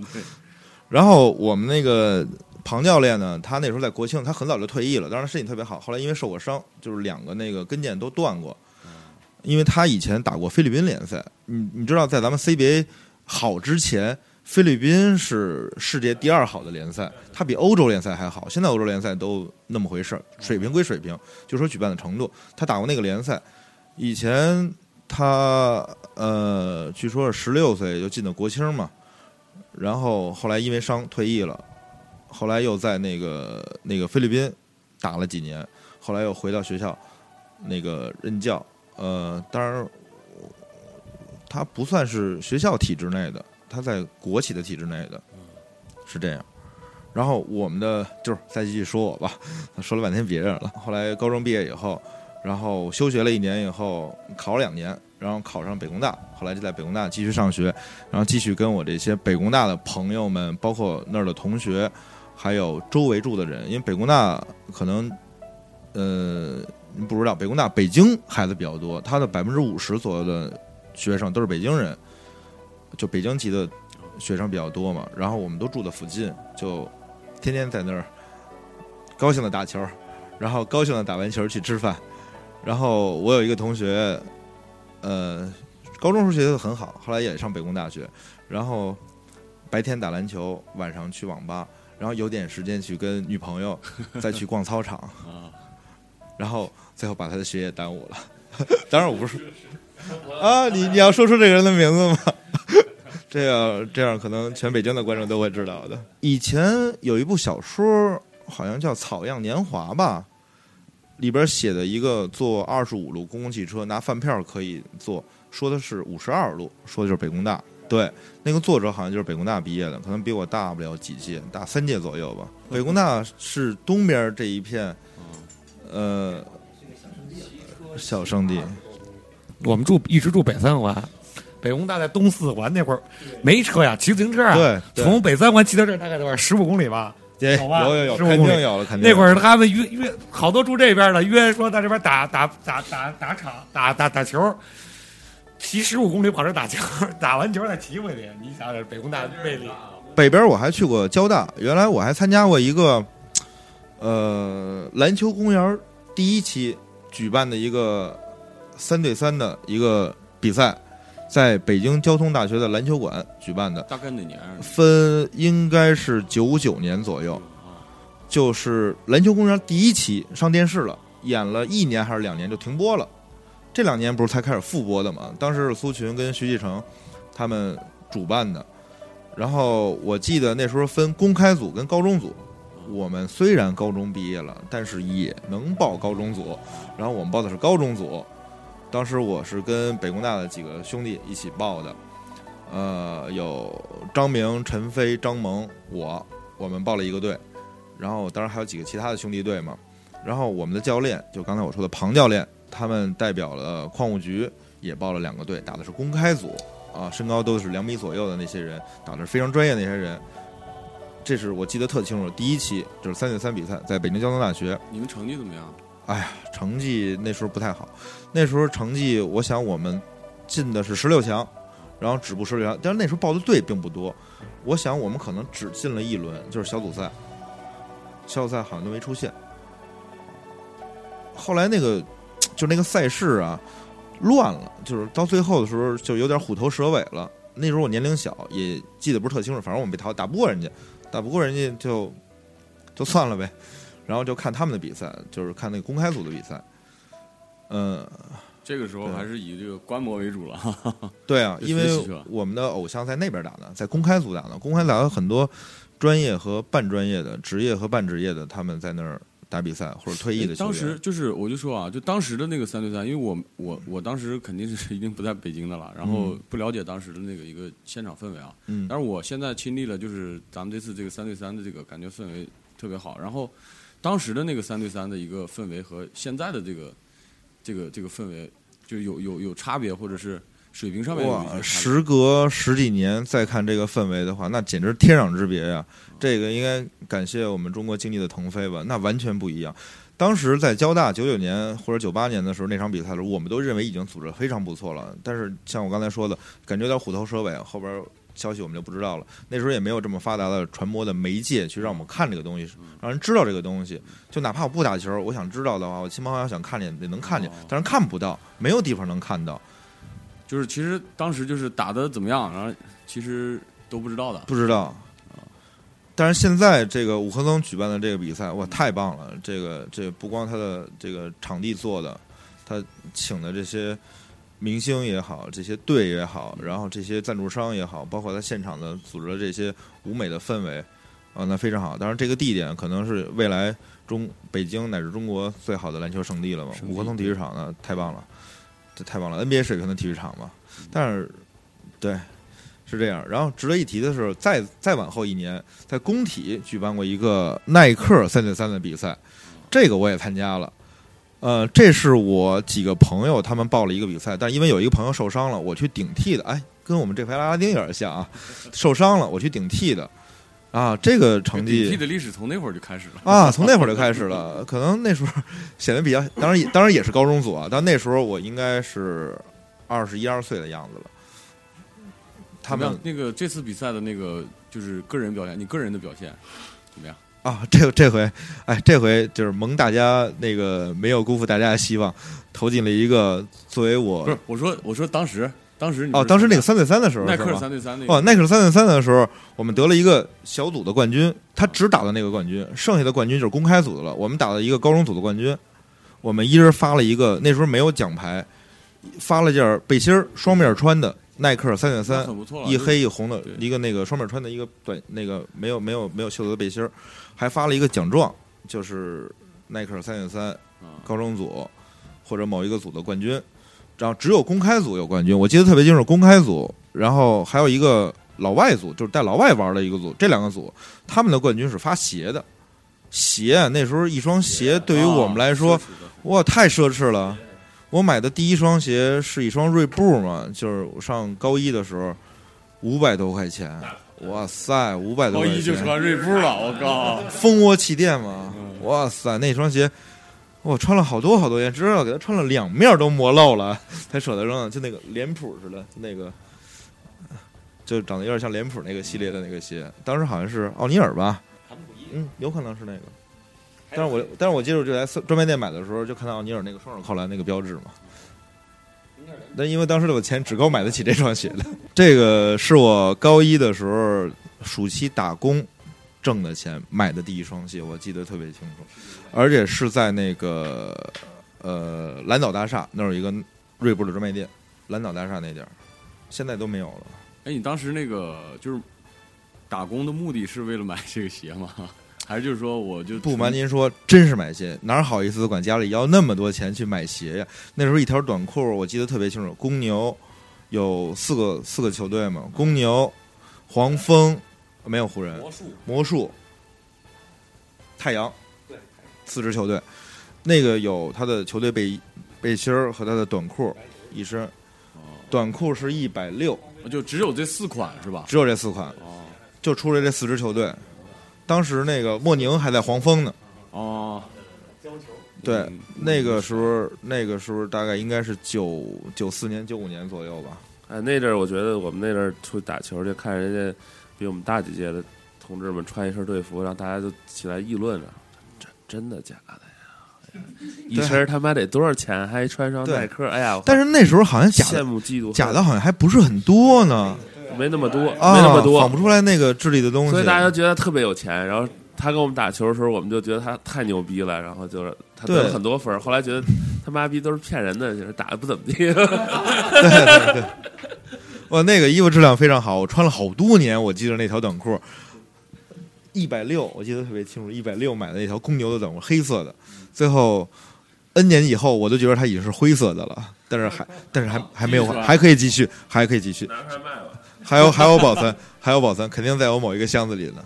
然后我们那个庞教练呢，他那时候在国庆，他很早就退役了，当然身体特别好。后来因为受过伤，就是两个那个跟腱都断过。因为他以前打过菲律宾联赛，你你知道，在咱们 CBA 好之前。菲律宾是世界第二好的联赛，它比欧洲联赛还好。现在欧洲联赛都那么回事儿，水平归水平，就说举办的程度。他打过那个联赛，以前他呃，据说是十六岁就进的国青嘛，然后后来因为伤退役了，后来又在那个那个菲律宾打了几年，后来又回到学校那个任教。呃，当然他不算是学校体制内的。他在国企的体制内的，是这样。然后我们的就是再继续说我吧，说了半天别人了。后来高中毕业以后，然后休学了一年以后，考了两年，然后考上北工大。后来就在北工大继续上学，然后继续跟我这些北工大的朋友们，包括那儿的同学，还有周围住的人。因为北工大可能，呃，您不知道，北工大北京孩子比较多，他的百分之五十左右的学生都是北京人。就北京籍的学生比较多嘛，然后我们都住的附近，就天天在那儿高兴的打球，然后高兴的打完球去吃饭。然后我有一个同学，呃，高中时候学习的很好，后来也上北工大学，然后白天打篮球，晚上去网吧，然后有点时间去跟女朋友再去逛操场，然后最后把他的学业耽误了。当然我不是 啊，你你要说出这个人的名字吗？这样这样，可能全北京的观众都会知道的。以前有一部小说，好像叫《草样年华》吧，里边写的一个坐二十五路公共汽车拿饭票可以坐，说的是五十二路，说的就是北工大。对，那个作者好像就是北工大毕业的，可能比我大不了几届，大三届左右吧。北工大是东边这一片，呃，小圣地。我们住一直住北三环。北工大在东四环那会儿没车呀，骑自行车啊，对对从北三环骑到这儿大概多少十五公里吧。有有吧有有有，肯15公里定有了，肯定那会儿他们约约好多住这边的约说在这边打打打打打场打打打球，骑十五公里跑这打球，打完球再骑回去。你想想北工大的魅力，北边我还去过交大，原来我还参加过一个，呃，篮球公园第一期举办的一个三对三的一个比赛，在北京交通大学的篮球馆举办的，大概哪年啊？分应该是九九年左右，就是篮球公园第一期上电视了，演了一年还是两年就停播了，这两年不是才开始复播的嘛？当时是苏群跟徐继成他们主办的，然后我记得那时候分公开组跟高中组。我们虽然高中毕业了，但是也能报高中组。然后我们报的是高中组，当时我是跟北工大的几个兄弟一起报的，呃，有张明、陈飞、张萌，我我们报了一个队，然后当然还有几个其他的兄弟队嘛。然后我们的教练就刚才我说的庞教练，他们代表了矿务局，也报了两个队，打的是公开组啊，身高都是两米左右的那些人，打的是非常专业那些人。这是我记得特清楚，第一期就是三对三比赛，在北京交通大学。你们成绩怎么样？哎呀，成绩那时候不太好，那时候成绩我想我们进的是十六强，然后止步十六强，但是那时候报的队并不多，我想我们可能只进了一轮，就是小组赛，小组赛好像都没出现。后来那个就那个赛事啊乱了，就是到最后的时候就有点虎头蛇尾了。那时候我年龄小，也记得不是特清楚，反正我们被淘汰打不过人家，打不过人家就就算了呗。然后就看他们的比赛，就是看那个公开组的比赛。嗯，这个时候还是以这个观摩为主了。对啊，因为我们的偶像在那边打的，在公开组打的。公开打的很多专业和半专业的、职业和半职业的，他们在那儿打比赛或者退役的球当。时就是，我就说啊，就当时的那个三对三，因为我我我当时肯定是已经不在北京的了，然后嗯不了解当时的那个一个现场氛围啊。嗯但是我现在亲历了，就是咱们这次这个三对三的这个感觉氛围特别好。然后当时的那个三对三的一个氛围和现在的这个这个这个氛围就有有有差别，或者是水平上面哇，时隔十几年再看这个氛围的话，那简直天壤之别呀！这个应该感谢我们中国经济的腾飞吧，那完全不一样。当时在交大九九年或者九八年的时候，那场比赛的时候，我们都认为已经组织非常不错了。但是像我刚才说的，感觉有点虎头蛇尾，后边消息我们就不知道了。那时候也没有这么发达的传播的媒介去让我们看这个东西，让人知道这个东西。就哪怕我不打球，我想知道的话，我亲朋好友想看见也能看见哦，但是看不到，没有地方能看到。就是其实当时就是打的怎么样，然后其实都不知道的。不知道。但是现在这个五棵松举办的这个比赛，哇，太棒了！这个这个不光他的这个场地做的，他请的这些明星也好，这些队也好，然后这些赞助商也好，包括他现场的组织的这些舞美的氛围，啊，那非常好。当然，这个地点可能是未来中北京乃至中国最好的篮球圣地了嘛。五棵松体育场呢，太棒了，这太棒了，NBA 水平的体育场嘛。但是，对。是这样，然后值得一提的是，再再往后一年，在工体举办过一个耐克三对三的比赛，这个我也参加了。呃，这是我几个朋友他们报了一个比赛，但因为有一个朋友受伤了，我去顶替的。哎，跟我们这回阿拉丁有点像啊，受伤了我去顶替的。啊，这个成绩顶替的历史从那会儿就开始了。啊，从那会儿就开始了。可能那时候显得比较，当然也当然也是高中组啊，但那时候我应该是二十一二岁的样子了。他们？那个这次比赛的那个就是个人表现，你个人的表现怎么样？啊，这这回，哎，这回就是蒙大家那个没有辜负大家的希望，投进了一个作为我不是，我说我说当时当时哦，当时那个三对三的时候，耐克是三对三那个哦，耐克三对三的时候，我们得了一个小组的冠军，他只打了那个冠军，剩下的冠军就是公开组的了。我们打了一个高中组的冠军，我们一人发了一个，那时候没有奖牌，发了件背心儿双面穿的耐克三点三，一黑一红的一个那个双面穿的一个短那个没有没有没有袖子的背心儿，还发了一个奖状，就是耐克三点三啊。高中组或者某一个组的冠军，然后只有公开组有冠军，我记得特别清楚，公开组，然后还有一个老外组，就是带老外玩的一个组，这两个组他们的冠军是发鞋的，鞋那时候一双鞋对于我们来说，哇，太奢侈了。我买的第一双鞋是一双锐步嘛，就是我上高一的时候，五百多块钱，哇塞，五百多块钱，高一就穿锐步了，我靠！蜂窝气垫嘛，哇塞，那双鞋我穿了好多好多年，知道给它穿了两面都磨漏了，才舍得扔，就那个脸谱似的，那个。就长得有点像脸谱那个系列的那个鞋，当时好像是奥尼尔吧，嗯，有可能是那个。但是我但是我记住就在专卖店买的时候，就看到奥尼尔那个双手扣篮那个标志嘛。那因为当时的我钱只够买得起这双鞋的。这个是我高一的时候暑期打工挣的钱买的第一双鞋，我记得特别清楚，而且是在那个呃蓝岛大厦那儿有一个锐步的专卖店，蓝岛大厦那点儿，现在都没有了。哎，你当时那个就是打工的目的是为了买这个鞋吗？还是就是说我就不瞒您说，真是买鞋，哪好意思管家里要那么多钱去买鞋呀？那时候一条短裤，我记得特别清楚，公牛有四个四个球队嘛，公牛、黄蜂没有湖人，魔术、魔术、太阳，对，四支球队，那个有他的球队背背心儿和他的短裤一身，短裤是一百六。就只有这四款是吧？只有这四款，哦，就出了这四支球队。当时那个莫宁还在黄蜂呢。哦，对，那个时候，那个时候大概应该是九九四年、九五年左右吧。哎，那阵儿我觉得我们那阵儿出去打球去，看人家比我们大几届的同志们穿一身队服，然后大家都起来议论着，真真的假的呀？一身他妈得多少钱？还穿双耐克？哎呀！但是那时候好像假羡慕嫉妒，假的好像还不是很多呢，没那么多，没那么多，仿不出来那个智力的东西。所以大家都觉得特别有钱。然后他跟我们打球的时候，我们就觉得他太牛逼了。然后就是他得了很多分。后来觉得他妈逼都是骗人的，就是打的不怎么地。对对对，哇，那个衣服质量非常好，我穿了好多年。我记得那条短裤一百六，我记得特别清楚，一百六买的那条公牛的短裤，黑色的。最后 N 年以后，我都觉得它已经是灰色的了，但是还但是还还没有，还可以继续，还可以继续。拿出来卖吧。还有还有保存，还有保存，肯定在我某一个箱子里呢。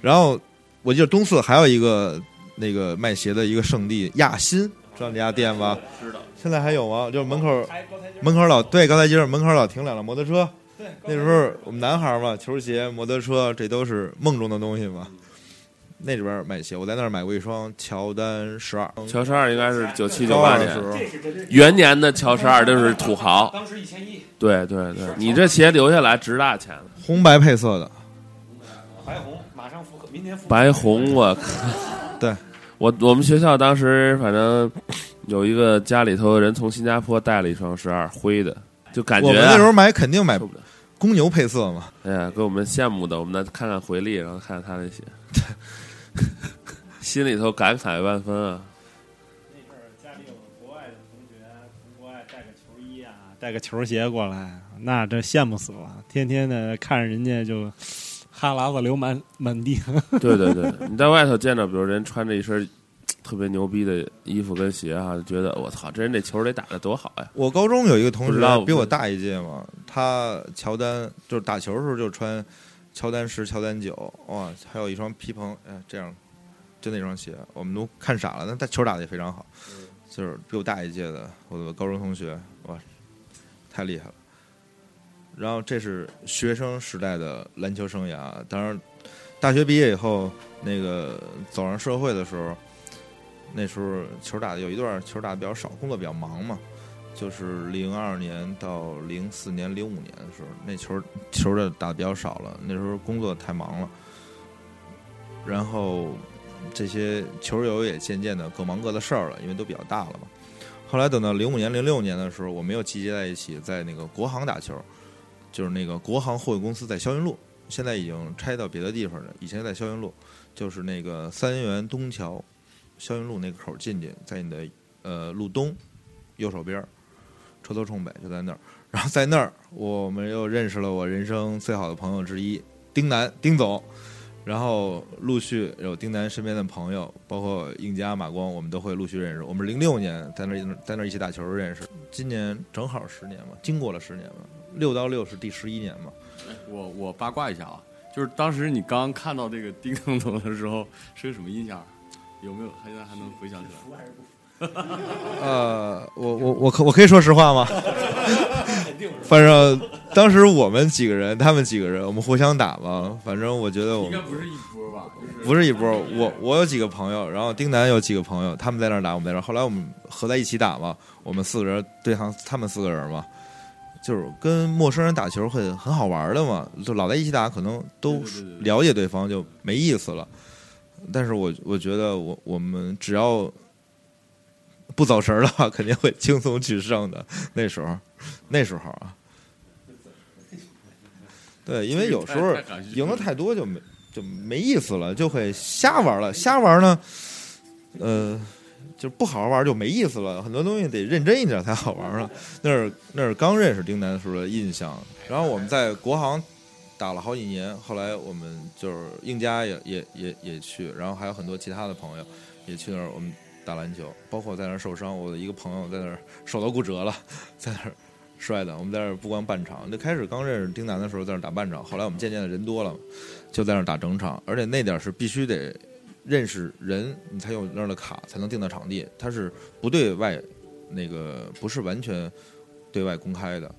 然后我记得东四还有一个那个卖鞋的一个圣地亚新，知道那家店吧？知道。现在还有吗？就是门口门口老对刚才就是门口老停两辆摩托车。对。那时候我们男孩嘛，球鞋、摩托车，这都是梦中的东西嘛。那里边买鞋，我在那儿买过一双乔丹十二。乔十二应该是九七九八年元年的乔十二，就是土豪。当时一千一。对对对，你这鞋留下来值大钱了。红白配色的。白红马上复刻，明年复刻。白红，我靠！对，我我们学校当时反正有一个家里头人从新加坡带了一双十二灰的，就感觉我们那时候买肯定买公牛配色嘛。哎呀，给我们羡慕的，我们再看看回力，然后看看他那鞋。心里头感慨万分啊！那阵儿家里有国外的同学从国外带个球衣啊，带个球鞋过来，那这羡慕死了，天天的看着人家就哈喇子流满满地。对对对，你在外头见着，比如人穿着一身特别牛逼的衣服跟鞋啊，就觉得我操，这人这球得打的多好呀！我高中有一个同学比我大一届嘛，他乔丹就是打球的时候就穿。乔丹十、乔丹九，哇，还有一双皮蓬，哎，这样，就那双鞋，我们都看傻了。那他球打的也非常好，就是比我大一届的我的高中同学，哇，太厉害了。然后这是学生时代的篮球生涯，当然，大学毕业以后，那个走上社会的时候，那时候球打的有一段球打的比较少，工作比较忙嘛。就是零二年到零四年、零五年的时候，那球球的打的比较少了。那时候工作太忙了，然后这些球友也渐渐的各忙各的事儿了，因为都比较大了嘛。后来等到零五年、零六年的时候，我们又集结在一起，在那个国航打球，就是那个国航货运公司在霄云路，现在已经拆到别的地方了。以前在霄云路，就是那个三元东桥霄云路那个口进去，在你的呃路东右手边儿。抽头冲北就在那儿，然后在那儿，我们又认识了我人生最好的朋友之一丁楠丁总，然后陆续有丁楠身边的朋友，包括应佳马光，我们都会陆续认识。我们零六年在那儿在那儿一起打球认识，今年正好十年嘛，经过了十年嘛，六到六是第十一年嘛。我我八卦一下啊，就是当时你刚看到这个丁总的时候是个什么印象？有没有？现在还能回想起来？呃，我我我可我可以说实话吗？反正当时我们几个人，他们几个人，我们互相打嘛。反正我觉得我们不是一波吧？不是一波。我我有几个朋友，然后丁楠有几个朋友，他们在那儿打，我们在那儿。后来我们合在一起打嘛，我们四个人对抗他们四个人嘛，就是跟陌生人打球很很好玩的嘛。就老在一起打，可能都了解对方就没意思了。但是我我觉得我我们只要不走神儿的话，肯定会轻松取胜的。那时候，那时候啊，对，因为有时候赢的太多就没就没意思了，就会瞎玩了。瞎玩呢，呃，就不好好玩就没意思了。很多东西得认真一点才好玩了。那是那是刚认识丁楠的时候的印象。然后我们在国航打了好几年，后来我们就是应家也也也也去，然后还有很多其他的朋友也去那儿我们打篮球，包括在那儿受伤，我的一个朋友在那儿手都骨折了，在那儿摔的。我们在那儿不光半场，那开始刚认识丁楠的时候在那儿打半场，后来我们渐渐的人多了，就在那儿打整场，而且那点儿是必须得认识人，你才有那儿的卡才能定到场地，它是不对外那个不是完全对外公开的。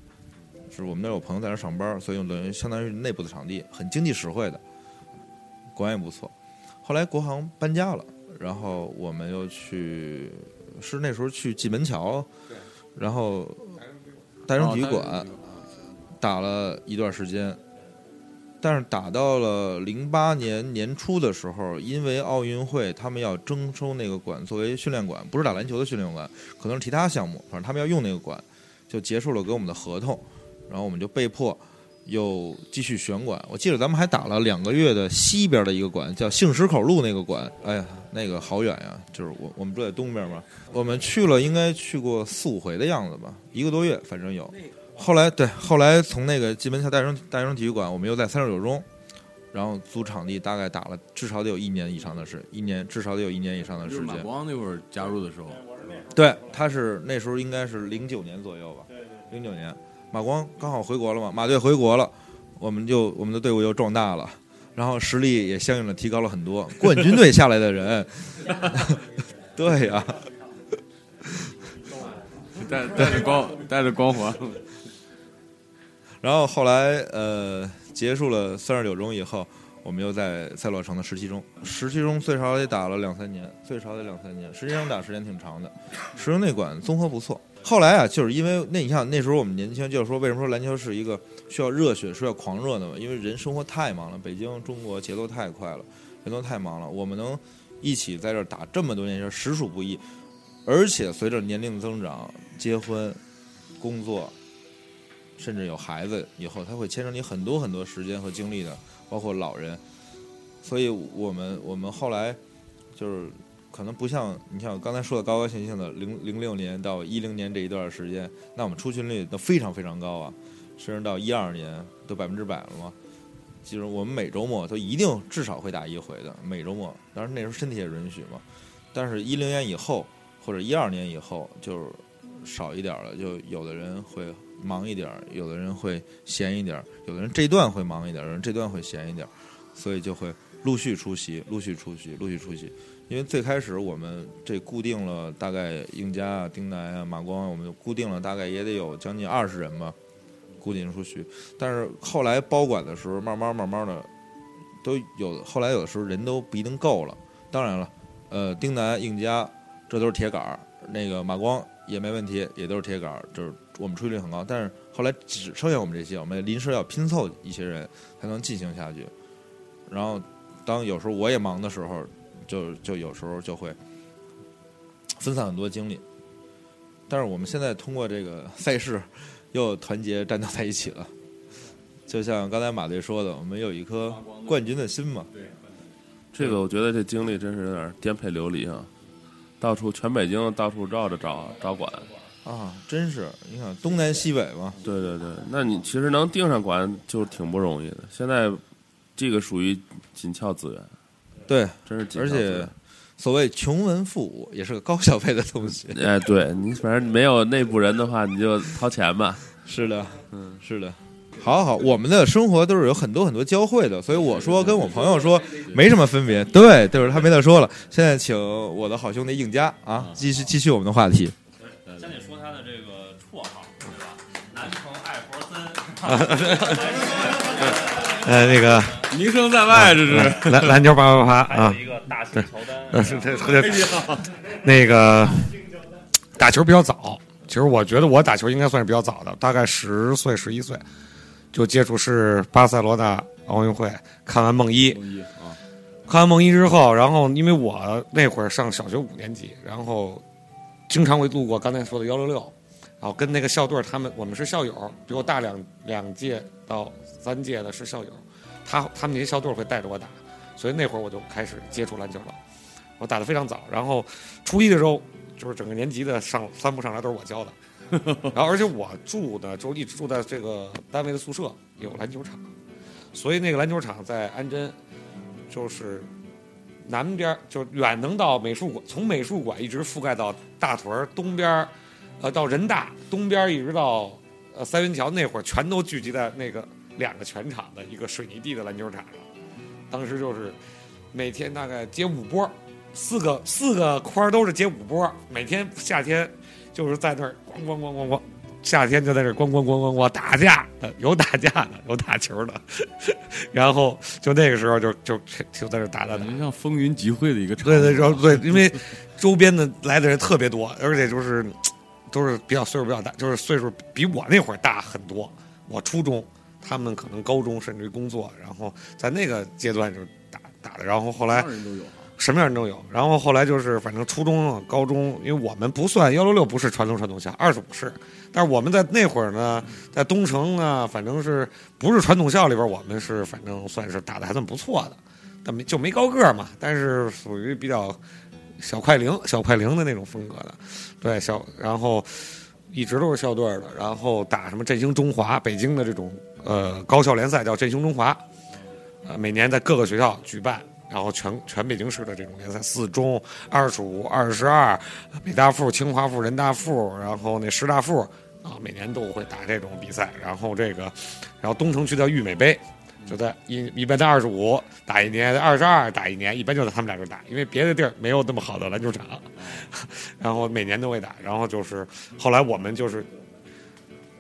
是我们那儿有朋友在那儿上班，所以等于相当于内部的场地，很经济实惠的，管也不错。后来国航搬家了，然后我们又去，是那时候去蓟门桥，然后大生体育馆打了一段时间，但是打到了零八年年初的时候，因为奥运会他们要征收那个馆作为训练馆，不是打篮球的训练馆，可能是其他项目，反正他们要用那个馆，就结束了给我们的合同，然后我们就被迫又继续选馆。我记得咱们还打了两个月的西边的一个馆，叫杏石口路那个馆。哎呀，那个好远呀，就是我我们住在东边嘛，我们去了应该去过四五回的样子吧，一个多月反正有。后来对，后来从那个金门桥大生大生体育馆，我们又在三十九中，然后租场地，大概打了至少得有一年以上的时，一年至少得有一年以上的就是马时间。光那会儿加入的时候，对，他是那时候应该是零九年左右吧，零九年，马光刚好回国了嘛，马队回国了，我们就我们的队伍又壮大了，然后实力也相应的提高了很多。冠军队下来的人，对呀、带带着光带着光环，然后后来呃结束了三十九中以后，我们又在赛洛城的十七中，十七中最少也打了两三年，最少得两三年，实际上打时间挺长的。实用内管综合不错。后来啊，就是因为那你看那时候我们年轻，就是说为什么说篮球是一个需要热血、需要狂热的嘛？因为人生活太忙了，北京、中国节奏太快了，人都太忙了。我们能一起在这儿打这么多年球，实属不易。而且随着年龄的增长，结婚、工作，甚至有孩子以后，他会牵扯你很多很多时间和精力的，包括老人。所以我们我们后来就是可能不像你像我刚才说的高高兴兴的零零六年到一零年这一段时间，那我们出勤率都非常非常高啊，甚至到一二年都百分之百了嘛。就是我们每周末都一定至少会打一回的，每周末。当然那时候身体也允许嘛。但是，一零年以后或者一二年以后，就少一点儿了。就有的人会忙一点儿，有的人会闲一点儿，有的人这段会忙一点儿，有人这段会闲一点儿，所以就会陆续出席，陆续出席，陆续出席。因为最开始我们这固定了大概应家啊、丁楠啊、马光，我们就固定了大概也得有将近二十人吧，固定出去。但是后来包管的时候，慢慢慢慢的都有，后来有的时候人都不一定够了。当然了，呃，丁楠、应家这都是铁杆儿，那个马光也没问题，也都是铁杆儿，就是我们出率很高。但是后来只剩下我们这些，我们临时要拼凑一些人才能进行下去。然后当有时候我也忙的时候，就就有时候就会分散很多精力。但是我们现在通过这个赛事，又团结战斗在一起了。就像刚才马队说的，我们有一颗冠军的心嘛。这个我觉得这经历真是有点颠沛流离啊，到处全北京到处绕着找找馆。啊，真是，你看东南西北嘛，对对对，那你其实能定上馆就挺不容易的。现在这个属于紧俏资源，对，真是而且。所谓穷文富武，也是个高消费的东西。哎，对你反正没有内部人的话，你就掏钱吧。是的，嗯，是的，好好，我们的生活都是有很多很多交汇的，所以我说跟我朋友说没什么分别。对，就是他没得说了。现在请我的好兄弟应佳啊，继续继续我们的话题。先得说他的这个绰号，对吧？南城艾佛森，呃，那个名声在外，这是。篮篮球啪啪啪啊，一个大型乔丹，那个打球比较早。其实我觉得我打球应该算是比较早的，大概十岁十一岁就接触是巴塞罗那奥运会，看完梦一，啊，看完梦一之后，然后因为我那会儿上小学五年级，然后经常会路过刚才说的幺六六，然后跟那个校队他们，我们是校友，比我大两两届到三届的是校友，他他们那些校队会带着我打，所以那会儿我就开始接触篮球了，我打得非常早，然后初一的时候就是整个年级的上三步上来都是我教的。然后，而且我住的就一直住在这个单位的宿舍，有篮球场，所以那个篮球场在安贞，就是南边儿就远能到美术馆，从美术馆一直覆盖到大屯儿东边儿，呃，到人大东边儿一直到呃三元桥，那会儿全都聚集在那个两个全场的一个水泥地的篮球场上。当时就是每天大概接五波，四个四个框都是接五波，每天夏天就是在那儿咣咣咣咣咣。夏天就在这儿咣咣咣咣咣打架的，有打架的，有打球的，然后就那个时候就就就在这打打打像风云集会的一个场。对对，然后对，因为周边的来的人特别多，而且就是都是比较岁数比较大，就是岁数比我那会儿大很多。我初中，他们可能高中甚至于工作，然后在那个阶段就打打的，然后后来什么人都有啊。什么样人都有。然后后来就是反正初中、啊、高中，因为我们不算幺六六，不是传统传统校，二十五是，但是我们在那会儿呢，在东城呢，反正是不是传统校里边，我们是反正算是打的还算不错的，但没就没高个儿嘛，但是属于比较小快灵、小快灵的那种风格的，对小，然后一直都是校队的，然后打什么振兴中华，北京的这种呃高校联赛叫振兴中华，呃每年在各个学校举办。然后全全北京市的这种联赛，四中、二十五、二十二、北大附、清华附、人大附，然后那师大附啊，每年都会打这种比赛。然后这个，然后东城区叫玉美杯，就在一一般在二十五打一年，二十二打一年，一般就在他们俩这打，因为别的地儿没有那么好的篮球场。然后每年都会打，然后就是后来我们就是，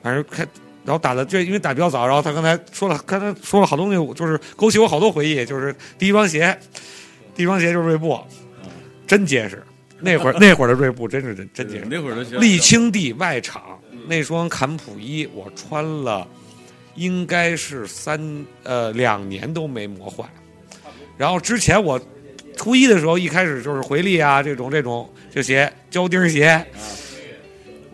反正开。然后打的就因为打比较早，然后他刚才说了，刚才说了好多东西，就是勾起我好多回忆。就是第一双鞋，第一双鞋就是锐步，真结实。那会儿 那会儿的锐步真是真真结实。那会儿的沥青地外场那双坎普一，我穿了应该是三呃两年都没磨坏。然后之前我初一的时候，一开始就是回力啊这种这种这鞋胶钉鞋。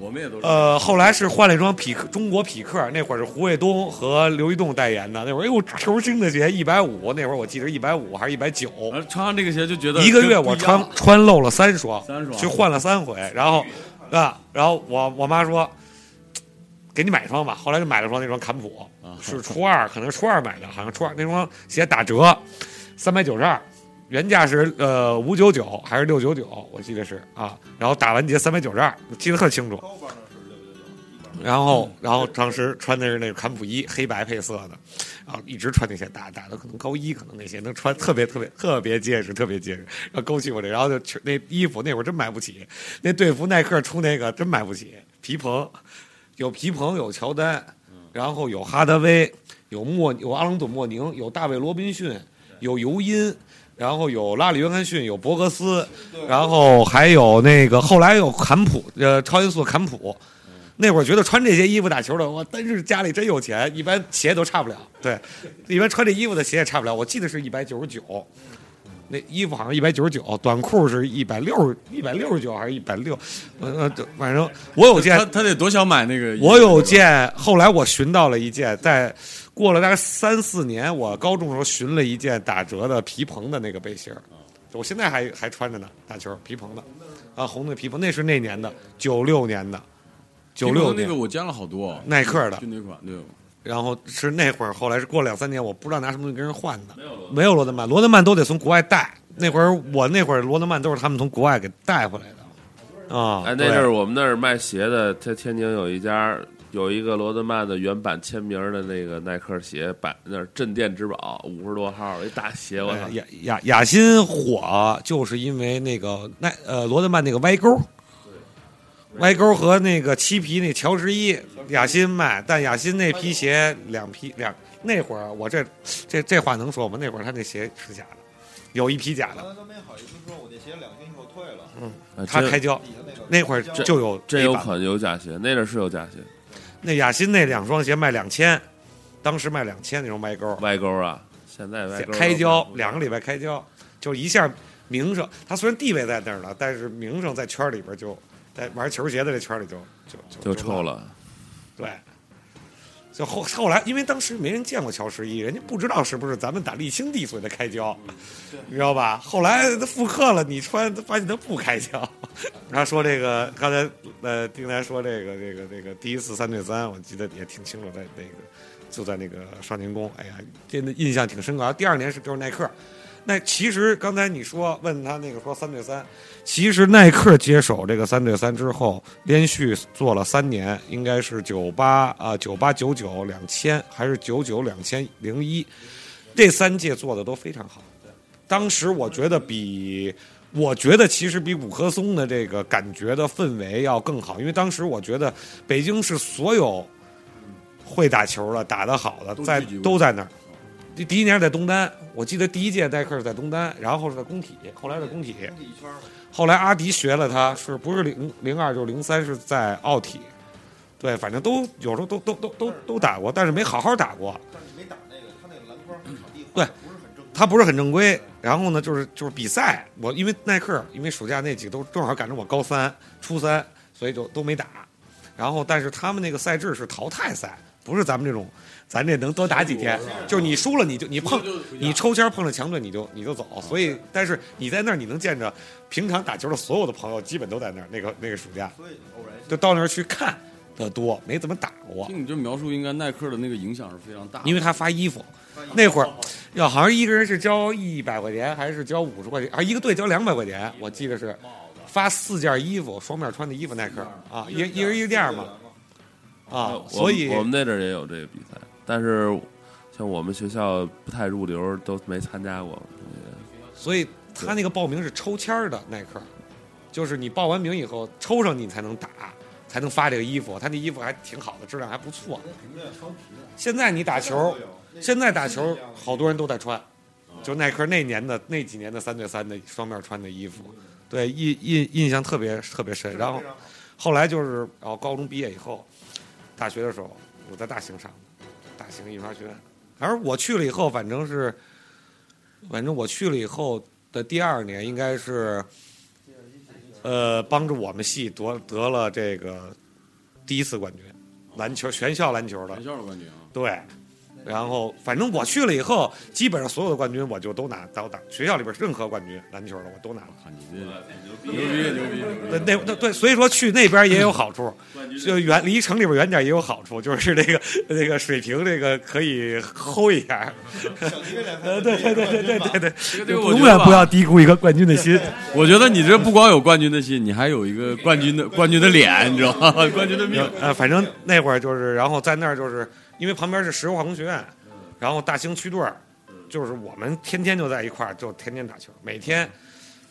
我们也都是。呃，后来是换了一双匹克，中国匹克，那会儿是胡卫东和刘一栋代言的。那会儿，哎呦，球星的鞋一百五，那会儿我记得一百五还是一百九。穿上这个鞋就觉得一个月我穿穿漏了三双，三双去换了三回，然后啊，然后我我妈说，给你买一双吧。后来就买了双那双坎普，啊是初二，可能是初二买的，好像初二那双鞋打折，三百九十二。原价是呃五九九还是六九九，我记得是啊，然后打完结三百九十二，我记得特清楚。然后，然后当时穿的是那个坎普衣，黑白配色的，然后一直穿那些打打的，可能高一，可能那些能穿特别特别特别结实，特别结实，然后勾起我这，然后就去那衣服那会儿真买不起，那队服耐克出那个真买不起，皮蓬有皮蓬有乔丹，然后有哈德威，有莫有阿隆佐莫宁，有大卫罗宾逊，有尤因。然后有拉里约翰逊，有博格斯，然后还有那个后来有坎普，呃，超音速坎普。那会儿觉得穿这些衣服打球的，我真是家里真有钱，一般鞋都差不了。对，一般穿这衣服的鞋也差不了。我记得是一百九十九，那衣服好像一百九十九，短裤是一百六十一百六十九还是一百六？呃呃，反正我有件他他得多想买那个衣服？我有件，后来我寻到了一件，在过了大概三四年，我高中的时候寻了一件打折的皮蓬的那个背心儿，我现在还还穿着呢，打球皮蓬的，啊，红的皮蓬，那是那年的，九六年的，九六年。那个我见了好多，耐克的。就那款对。然后是那会儿，后来是过了两三年，我不知道拿什么东西跟人换的，没有罗德曼，罗德曼都得从国外带。那会儿我那会儿罗德曼都是他们从国外给带回来的，啊，哎，那阵儿我们那儿卖鞋的，在天津有一家，有一个罗德曼的原版签名的那个耐克鞋，摆那儿镇店之宝，五十多号一大鞋，我操哎！雅雅雅欣火就是因为那个耐呃罗德曼那个歪钩，歪钩和那个漆皮那乔十一，雅欣卖，但雅欣那批鞋两批两那会儿我这这这话能说吗？那会儿他那鞋是假的，有一批假的，都没好意思说，我这鞋两天以后退了。啊真他开胶那会儿就有那版真有可能有假鞋，那阵儿是有假鞋，那雅欣那两双鞋卖两千，当时卖两千那种歪钩，歪钩啊！现在歪钩开胶两个礼拜开胶，就一下名声，他虽然地位在那儿了，但是名声在圈里边就在玩球鞋的这圈里就就就臭。了。对，就后后来，因为当时没人见过乔十一，人家不知道是不是咱们打沥青地所谓的开胶，你知道吧？后来他复刻了，你穿发现他不开胶。他说这个刚才呃丁楠说这个这个这个第一次三对三，我记得也挺清楚，在那个就在那个少年宫，哎呀，真的印象挺深刻。第二年是就是耐克。那其实刚才你说问他那个说三对三，其实耐克接手这个三对三之后，连续做了三年，应该是九八啊九八九九两千还是九九两千零一，这三届做的都非常好。当时我觉得比，我觉得其实比五棵松的这个感觉的氛围要更好，因为当时我觉得北京是所有会打球的、打得好的在都在那儿。第第一年是在东单，我记得第一届耐克是在东单，然后是在工体，后来在工体，后来阿迪学了他，是不是零零二就是零三是在奥体，对，反正都有时候都都都都都打过，但是没好好打过。但是没打那个，他那个篮筐场地对不是很正规。他不是很正规。然后呢，就是就是比赛，我因为耐克，因为暑假那几个都正好赶上我高三、初三，所以就都没打。然后，但是他们那个赛制是淘汰赛，不是咱们这种，咱这能多打几天。就是你输了，你就你碰你抽签碰着强队，你就你就走。所以，但是你在那儿，你能见着平常打球的所有的朋友，基本都在那儿。那个那个暑假，就到那儿去看的多，没怎么打过。听你这描述，应该耐克的那个影响是非常大。因为他发衣服，那会儿要好像一个人是交一百块钱，还是交五十块钱，啊一个队交两百块钱，我记得是发四件衣服，双面穿的衣服，耐克啊，一一人一件嘛啊，所以我们那阵儿也有这个比赛，但是像我们学校不太入流，都没参加过。所以他那个报名是抽签儿的耐克，就是你报完名以后抽上你才能打，才能发这个衣服，他那衣服还挺好的，质量还不错。现在你打球，现在打球好多人都在穿，就耐克那年的那几年的三对三的双面穿的衣服，对印印印象特别特别深。然后后来就是，然后高中毕业以后，大学的时候我在大兴上，大型印刷学院。而我去了以后，反正是，反正我去了以后的第二年，应该是，呃，帮助我们系夺得了这个第一次冠军，篮球全校篮球的全，校的冠军啊！对。然后，反正我去了以后，基本上所有的冠军我就都拿到打学校里边任何冠军篮球的我都拿了。看你这牛逼牛逼！对，那那对，所以说去那边也有好处，就远离城里边远点也有好处，就是这个这个水平这个可以齁一下。呃，对对对对对对对，永远不要低估一个冠军的心。我觉得你这不光有冠军的心，你还有一个冠军的冠军的脸，你知道吗？冠军的命。呃，反正那会儿就是，然后在那儿就是因为旁边是石油化工学院，然后大兴区队儿，就是我们天天就在一块儿，就天天打球，每天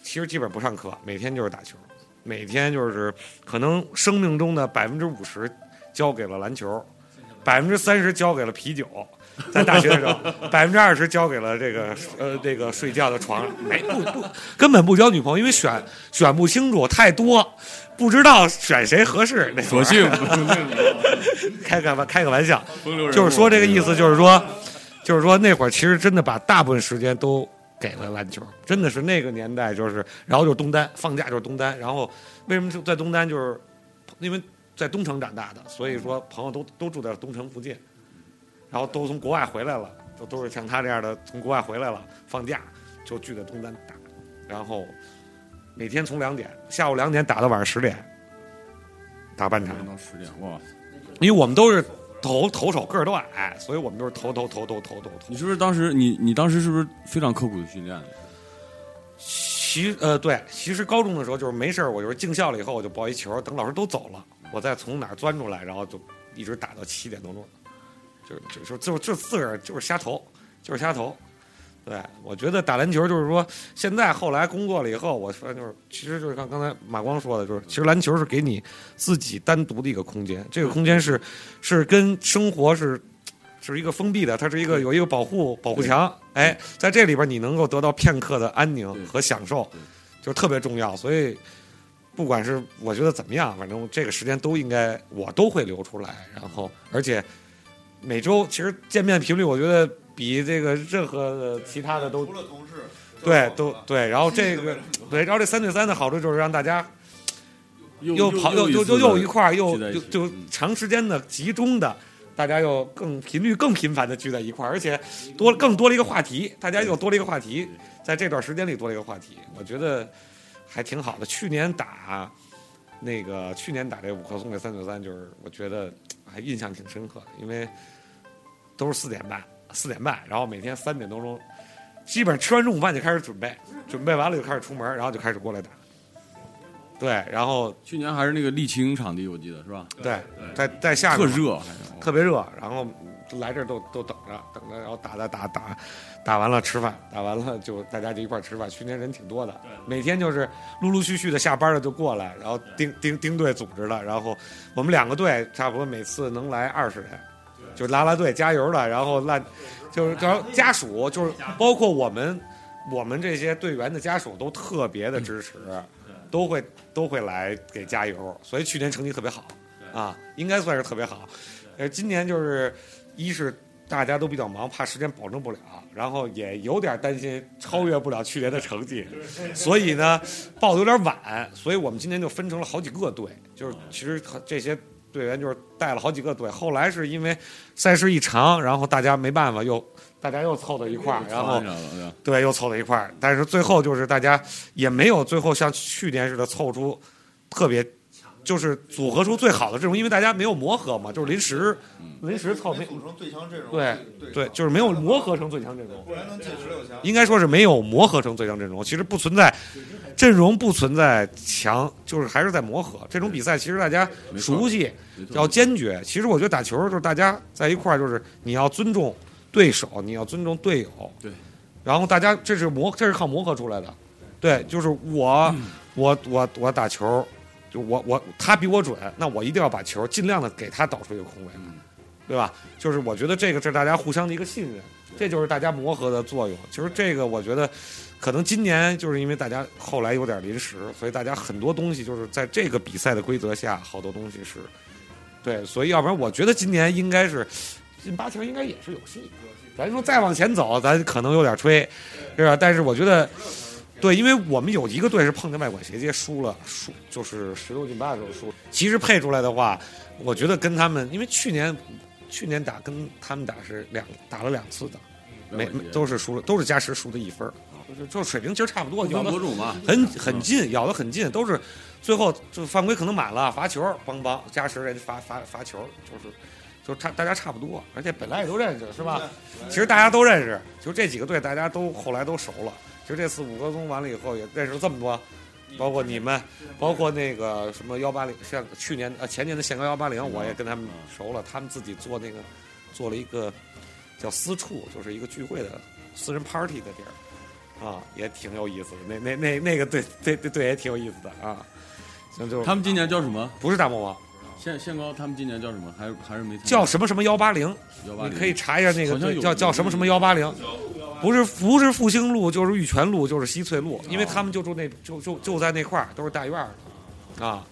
其实基本不上课，每天就是打球，每天就是可能生命中的百分之五十交给了篮球，百分之三十交给了啤酒。在大学的时候，百分之二十交给了这个呃这个睡觉的床上，没不不根本不交女朋友，因为选选不清楚太多，不知道选谁合适。那索性开个开个玩笑，就是说这个意思，就是说，就是说那会儿其实真的把大部分时间都给了篮球，真的是那个年代就是，然后就是东单，放假就是东单，然后为什么就在东单，就是因为在东城长大的，所以说朋友都都住在东城附近，然后都从国外回来了，都都是像他这样的从国外回来了，放假就聚在东单打，然后每天从两点下午两点打到晚上十点，打半场。到十点哇！因为我们都是投投手，个儿都矮，所以我们都是投投投投投投投你。是不是当时你你当时是不是非常刻苦的训练？其呃对，其实高中的时候就是没事儿，我就是进校了以后我就抱一球，等老师都走了，我再从哪儿钻出来，然后就一直打到七点多钟，就就就就就自个儿就是瞎投，就是瞎投。对，我觉得打篮球就是说，现在后来工作了以后，我发现就是，其实就是像刚才马光说的，就是其实篮球是给你自己单独的一个空间，这个空间是是跟生活是是一个封闭的，它是一个有一个保护保护墙，哎，在这里边你能够得到片刻的安宁和享受，就特别重要。所以不管是我觉得怎么样，反正这个时间都应该我都会留出来，然后而且每周其实见面频率，我觉得。比这个任何的其他的都除了同事，对都对，然后这个对，然后这三对三的好处就是让大家又跑又又又又一块儿又就就长时间的集中的，大家又更频率更频繁的聚在一块儿，而且多更多了一个话题，大家又多了一个话题，在这段时间里多了一个话题，我觉得还挺好的。去年打那个去年打这五棵松这三对三，就是我觉得还印象挺深刻的，因为都是四点半。四点半，然后每天三点多钟，基本上吃完中午饭就开始准备，准备完了就开始出门，然后就开始过来打。对，然后去年还是那个沥青场地，我记得是吧？对，在在下特热，特别热，然后来这儿都都等着等着，然后打打打打打完了吃饭，打完了就大家就一块吃饭。去年人挺多的，每天就是陆陆续续的下班了就过来，然后丁丁丁队组织的，然后我们两个队差不多每次能来二十人。就拉拉队加油的，然后拉，就是然后家属就是包括我们，我们这些队员的家属都特别的支持，都会都会来给加油，所以去年成绩特别好，啊，应该算是特别好。呃，今年就是一是大家都比较忙，怕时间保证不了，然后也有点担心超越不了去年的成绩，所以呢报的有点晚，所以我们今年就分成了好几个队，就是其实这些。队员就是带了好几个队，后来是因为赛事一长，然后大家没办法，又大家又凑到一块儿，然后对又凑到一块儿，但是最后就是大家也没有最后像去年似的凑出特别就是组合出最好的阵容，因为大家没有磨合嘛，就是临时临时凑没组成最强阵容，对对，就是没有磨合成最强阵容，不然能进十六强。应该说是没有磨合成最强阵容，其实不存在。阵容不存在强，就是还是在磨合。这种比赛其实大家熟悉，要坚决。其实我觉得打球就是大家在一块儿，就是你要尊重对手，你要尊重队友。对。然后大家这是磨，这是靠磨合出来的。对，就是我，我，我，我打球，就我我他比我准，那我一定要把球尽量的给他导出一个空位，对吧？就是我觉得这个是大家互相的一个信任，这就是大家磨合的作用。其实这个我觉得。可能今年就是因为大家后来有点临时，所以大家很多东西就是在这个比赛的规则下，好多东西是，对，所以要不然我觉得今年应该是进八强应该也是有戏。咱说再往前走，咱可能有点吹，是吧？但是我觉得，对，因为我们有一个队是碰见外管斜接输了，输就是十六进八的时候输。其实配出来的话，我觉得跟他们，因为去年去年打跟他们打是两打了两次的，没都是输了，都是加时输的一分。就就水平其实差不多，咬的很很近，咬的很近，都是最后就犯规可能满了，罚球，邦邦加时人罚罚罚球，就是就差大家差不多，而且本来也都认识，是吧？其实大家都认识，就这几个队大家都后来都熟了。其实这次五棵松完了以后也认识了这么多，包括你们，包括那个什么幺八零，像去年呃前年的限高幺八零，我也跟他们熟了，他们自己做那个做了一个叫私处，就是一个聚会的私人 party 的地儿。啊，也挺有意思的。那那那那个队队队也挺有意思的啊。行，就他们今年叫什么？不是大魔王，限限高。他们今年叫什么？还还是没叫什么什么幺八零？你可以查一下那个叫叫什么什么幺八零。不是不是复兴路，就是玉泉路，就是西翠路，因为他们就住那就就就在那块儿，都是大院儿的啊。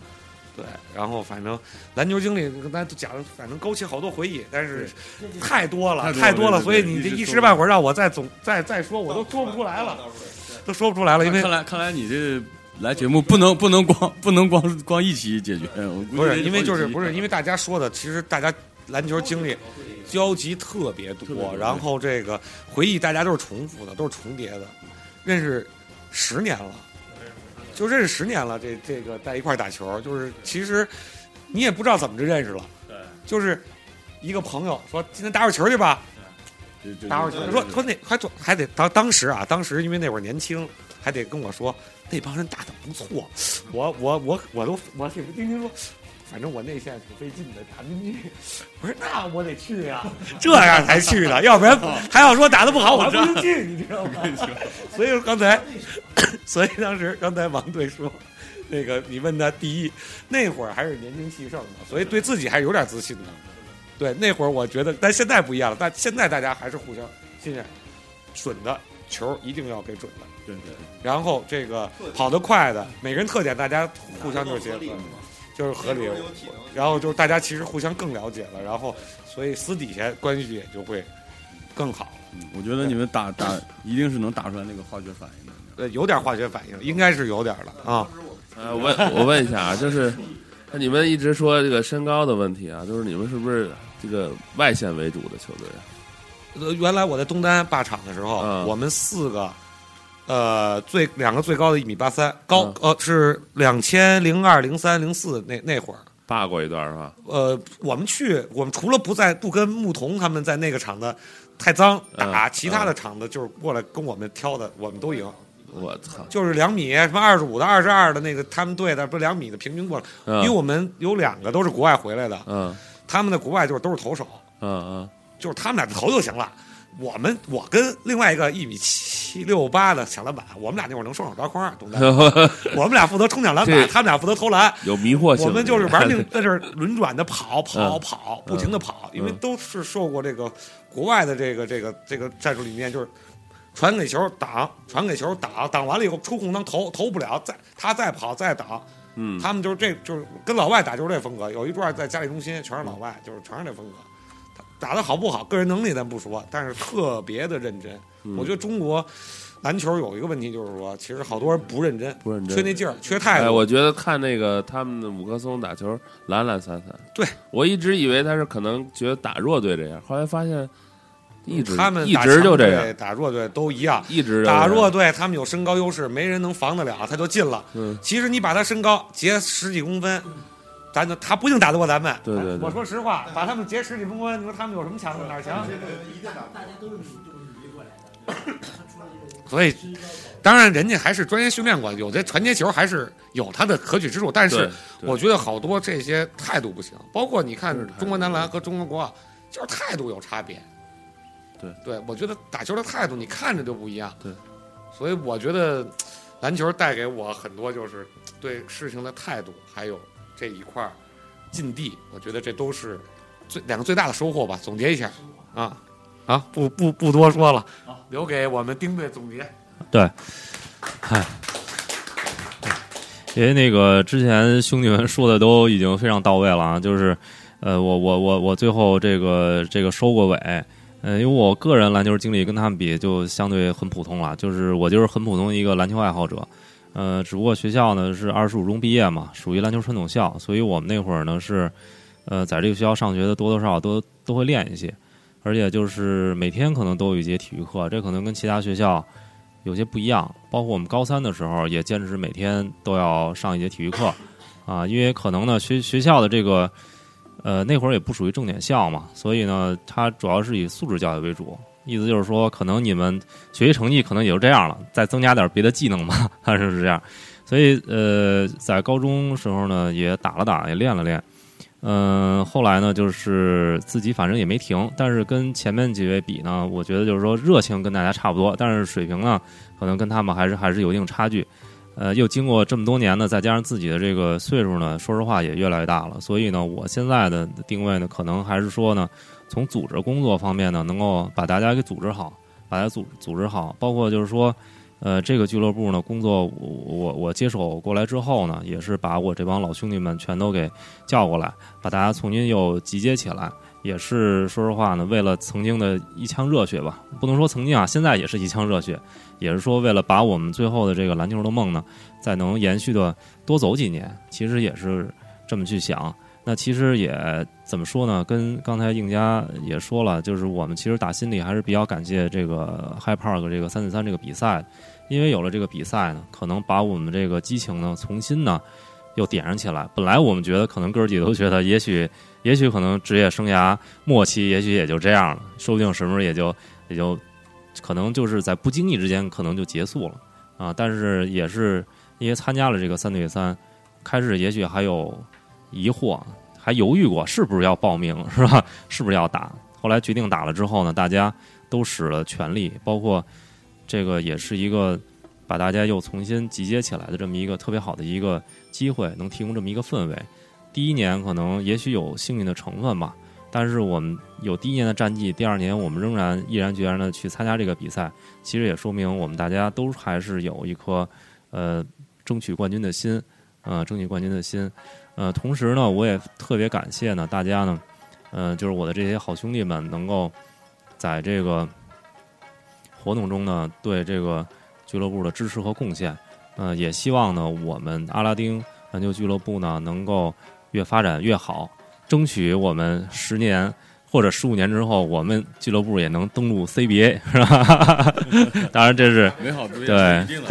对，然后反正篮球经历跟咱讲，反正勾起好多回忆，但是太多了，太多了，所以你这一时半会儿让我再总再再说，我都说不出来了，都说不出来了。因为看来看来你这来节目不能不能光不能光光一起解决，不是因为就是不是因为大家说的，其实大家篮球经历交集特别多，然后这个回忆大家都是重复的，都是重叠的，认识十年了。就认识十年了，这这个在一块打球，就是其实你也不知道怎么就认识了。对，就是一个朋友说今天打会儿球去吧，打会儿球。说说那还还得当当时啊，当时因为那会儿年轻，还得跟我说那帮人打的不错。我我我我都我听丁丁说，反正我内线挺费劲的，打不进去。我说那我得去呀、这样才去的，要不然 还要说打的不好，我还不能进，你知道吗？所以说刚才，所以当时刚才王队说，那个你问他第一，那会儿还是年轻气盛的，所以对自己还是有点自信的。对，那会儿我觉得，但现在不一样了，但现在大家还是互相信任，准的球一定要给准的。对对，然后这个跑得快的，每个人特点大家互相就是结合，就是合理。然后就是大家其实互相更了解了，然后所以私底下关系也就会更好。嗯我觉得你们打打一定是能打出来那个化学反应的。呃，有点化学反应，应该是有点了啊。呃，问我问一下啊，就是那你们一直说这个身高的问题啊，就是你们是不是这个外线为主的球队啊？呃，原来我在东单霸场的时候，嗯我们四个，呃，最两个最高的一米八三，高、嗯呃是两千零二、零三、零四那那会儿。霸过一段是吧？呃，我们去，我们除了不在不跟牧童他们在那个场子太脏打，嗯其他的场子就是过来跟我们挑的，我们都赢。我操！就是两米什么二十五的、二十二的那个他们队的，不是两米的平均过来，因为嗯我们有两个都是国外回来的，嗯他们在国外就是都是投手，嗯嗯就是他们俩投就行了。我们我跟另外一个一米七六八的抢篮板，我们俩那会儿能双手抓筐，懂的。嗯，我们俩负责冲抢篮板，他们俩负责投篮。有迷惑性。我们就是玩命在这儿轮转的跑跑嗯跑，不停的跑，因为嗯都是受过这个国外的这个这个这个战术理念，就是传给球挡，传给球挡，挡完了以后出空当投投不了，再他再跑再挡，嗯，他们就是这就是跟老外打就是这风格。有一段在家里中心全是老外，就是全是这风格。打打的好不好，个人能力咱不说，但是特别的认真。嗯我觉得中国篮球有一个问题，就是说，其实好多人不认真，不认真缺那劲儿，缺态哎，度。我觉得看那个他们的五棵松打球懒懒散散。对，我一直以为他是可能觉得打弱队这样，后来发现一直他们一直就这样，打弱队都一样。一直打弱队，他们有身高优势，没人能防得了，他就进了。嗯其实你把他身高截十几公分，咱就他不一定打得过咱们。对对对我说实话，把他们截十几公分，你说他们有什么强的？哪儿强？所以，当然人家还是专业训练过，有的传接球还是有他的可取之处，但是我觉得好多这些态度不行，包括你看中国男篮和中国国奥，就是态度有差别。对对，我觉得打球的态度你看着就不一样。对，所以我觉得篮球带给我很多就是对事情的态度，还有这一块儿禁地，我觉得这都是最两个最大的收获吧。总结一下。啊。啊，不不不多说了，留给我们丁队总结。对，嗨，因为那个之前兄弟们说的都已经非常到位了啊，就是呃，我我我我最后这个这个收过尾，呃，因为我个人篮球经历跟他们比就相对很普通了，就是我就是很普通一个篮球爱好者，呃，只不过学校呢是二十五中毕业嘛，属于篮球传统校，所以我们那会儿呢是呃在这个学校上学的多多少少都都会练一些，而且就是每天可能都有一节体育课，这可能跟其他学校。有些不一样，包括我们高三的时候也坚持每天都要上一节体育课，啊，因为可能呢学学校的这个呃那会儿也不属于重点校嘛，所以呢它主要是以素质教育为主，意思就是说可能你们学习成绩可能也就这样了，再增加点别的技能吧，它是这样，所以呃在高中时候呢也打了打，也练了练。嗯，后来呢，就是自己反正也没停，但是跟前面几位比呢，我觉得就是说热情跟大家差不多，但是水平呢，可能跟他们还是还是有一定差距。呃，又经过这么多年呢，再加上自己的这个岁数呢，说实话也越来越大了，所以呢，我现在的定位呢，可能还是说呢，从组织工作方面呢，能够把大家给组织好，把大家组组织好，包括就是说。呃，这个俱乐部呢，工作我我我接手过来之后呢，也是把我这帮老兄弟们全都给叫过来，把大家重新又集结起来，也是说实话呢，为了曾经的一腔热血吧，不能说曾经啊，现在也是一腔热血，也是说为了把我们最后的这个篮球的梦呢，再能延续的多走几年，其实也是这么去想。那其实也怎么说呢？跟刚才应佳也说了，就是我们其实打心里还是比较感谢这个 High Park 这个三对三这个比赛，因为有了这个比赛呢，可能把我们这个激情呢重新呢又点燃起来。本来我们觉得可能哥儿几个都觉得，也许也许可能职业生涯末期，也许也就这样了，说不定什么时候也就也就可能就是在不经意之间可能就结束了啊。但是也是因为参加了这个三对三，开始也许还有。疑惑，还犹豫过是不是要报名，是吧？是不是要打？后来决定打了之后呢，大家都使了全力，包括这个也是一个把大家又重新集结起来的这么一个特别好的一个机会，能提供这么一个氛围。第一年可能也许有幸运的成分吧，但是我们有第一年的战绩，第二年我们仍然毅然决然的去参加这个比赛，其实也说明我们大家都还是有一颗呃争取冠军的心，呃争取冠军的心。呃，同时呢，我也特别感谢呢大家呢，呃，就是我的这些好兄弟们能够在这个活动中呢对这个俱乐部的支持和贡献。呃，也希望呢我们阿拉丁篮球俱乐部呢能够越发展越好，争取我们十年或者十五年之后，我们俱乐部也能登陆 CBA，是吧？当然这是美好不对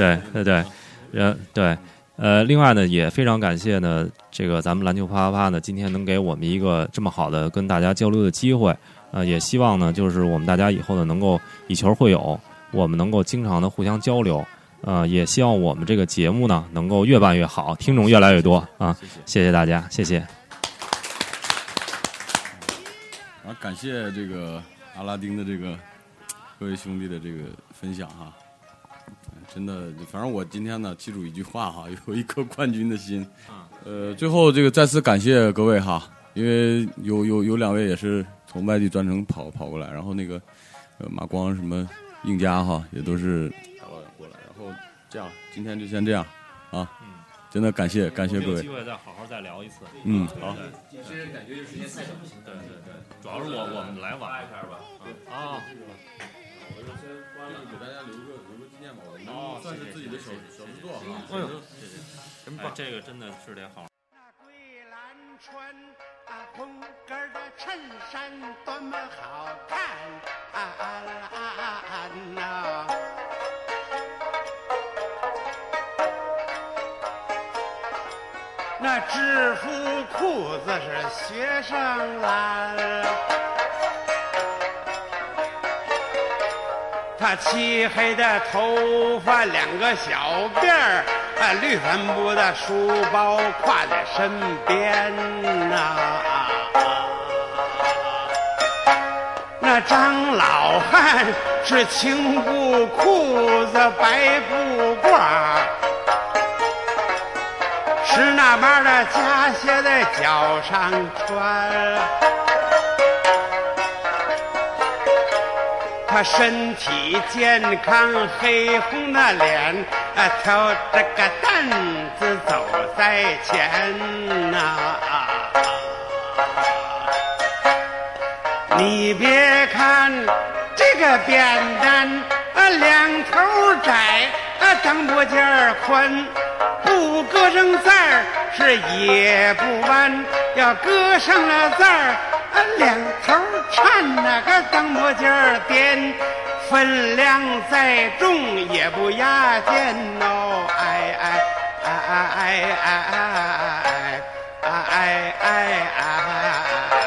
对对对，呃对，呃，另外呢，也非常感谢呢，这个咱们篮球啪啪啪呢，今天能给我们一个这么好的跟大家交流的机会，呃，也希望呢，就是我们大家以后呢，能够以球会友，我们能够经常的互相交流，呃，也希望我们这个节目呢，能够越办越好，听众越来越多啊，谢谢。大家，谢谢。啊感谢这个阿拉丁的这个各位兄弟的这个分享哈，嗯真的，反正我今天呢记住一句话哈，有一颗冠军的心。呃，最后这个再次感谢各位哈，因为有有有两位也是从外地专程跑跑过来，然后那个呃马光什么应佳哈也都是大老远过来，然后这样今天就先这样啊，真的感谢感谢各位，有机会再好好再聊一次。嗯好。这人感觉就时间太长。对对对，主要是我我们来晚一下吧。啊，算是谢谢自己的小小制作哈。哎呦，真棒！这个真的是得好。那桂兰穿啊红根儿的衬衫多么好看啊啊啊呐！那制服裤子是学生蓝，他漆黑的头发两个小辫儿，啊，绿帆布的书包挎在身边呐、那张老汉是青布裤子白布褂儿，是那边的假鞋在脚上穿。他身体健康，黑红的脸，啊，挑着个担子走在前呐、啊你别看这个扁担，啊，两头窄，啊，裆部尖儿宽，不搁上字儿是也不弯，要搁上了字儿，两头颤那个灯泡尖儿颠，分量再重也不压肩哦，哎哎哎哎哎哎哎哎哎哎哎。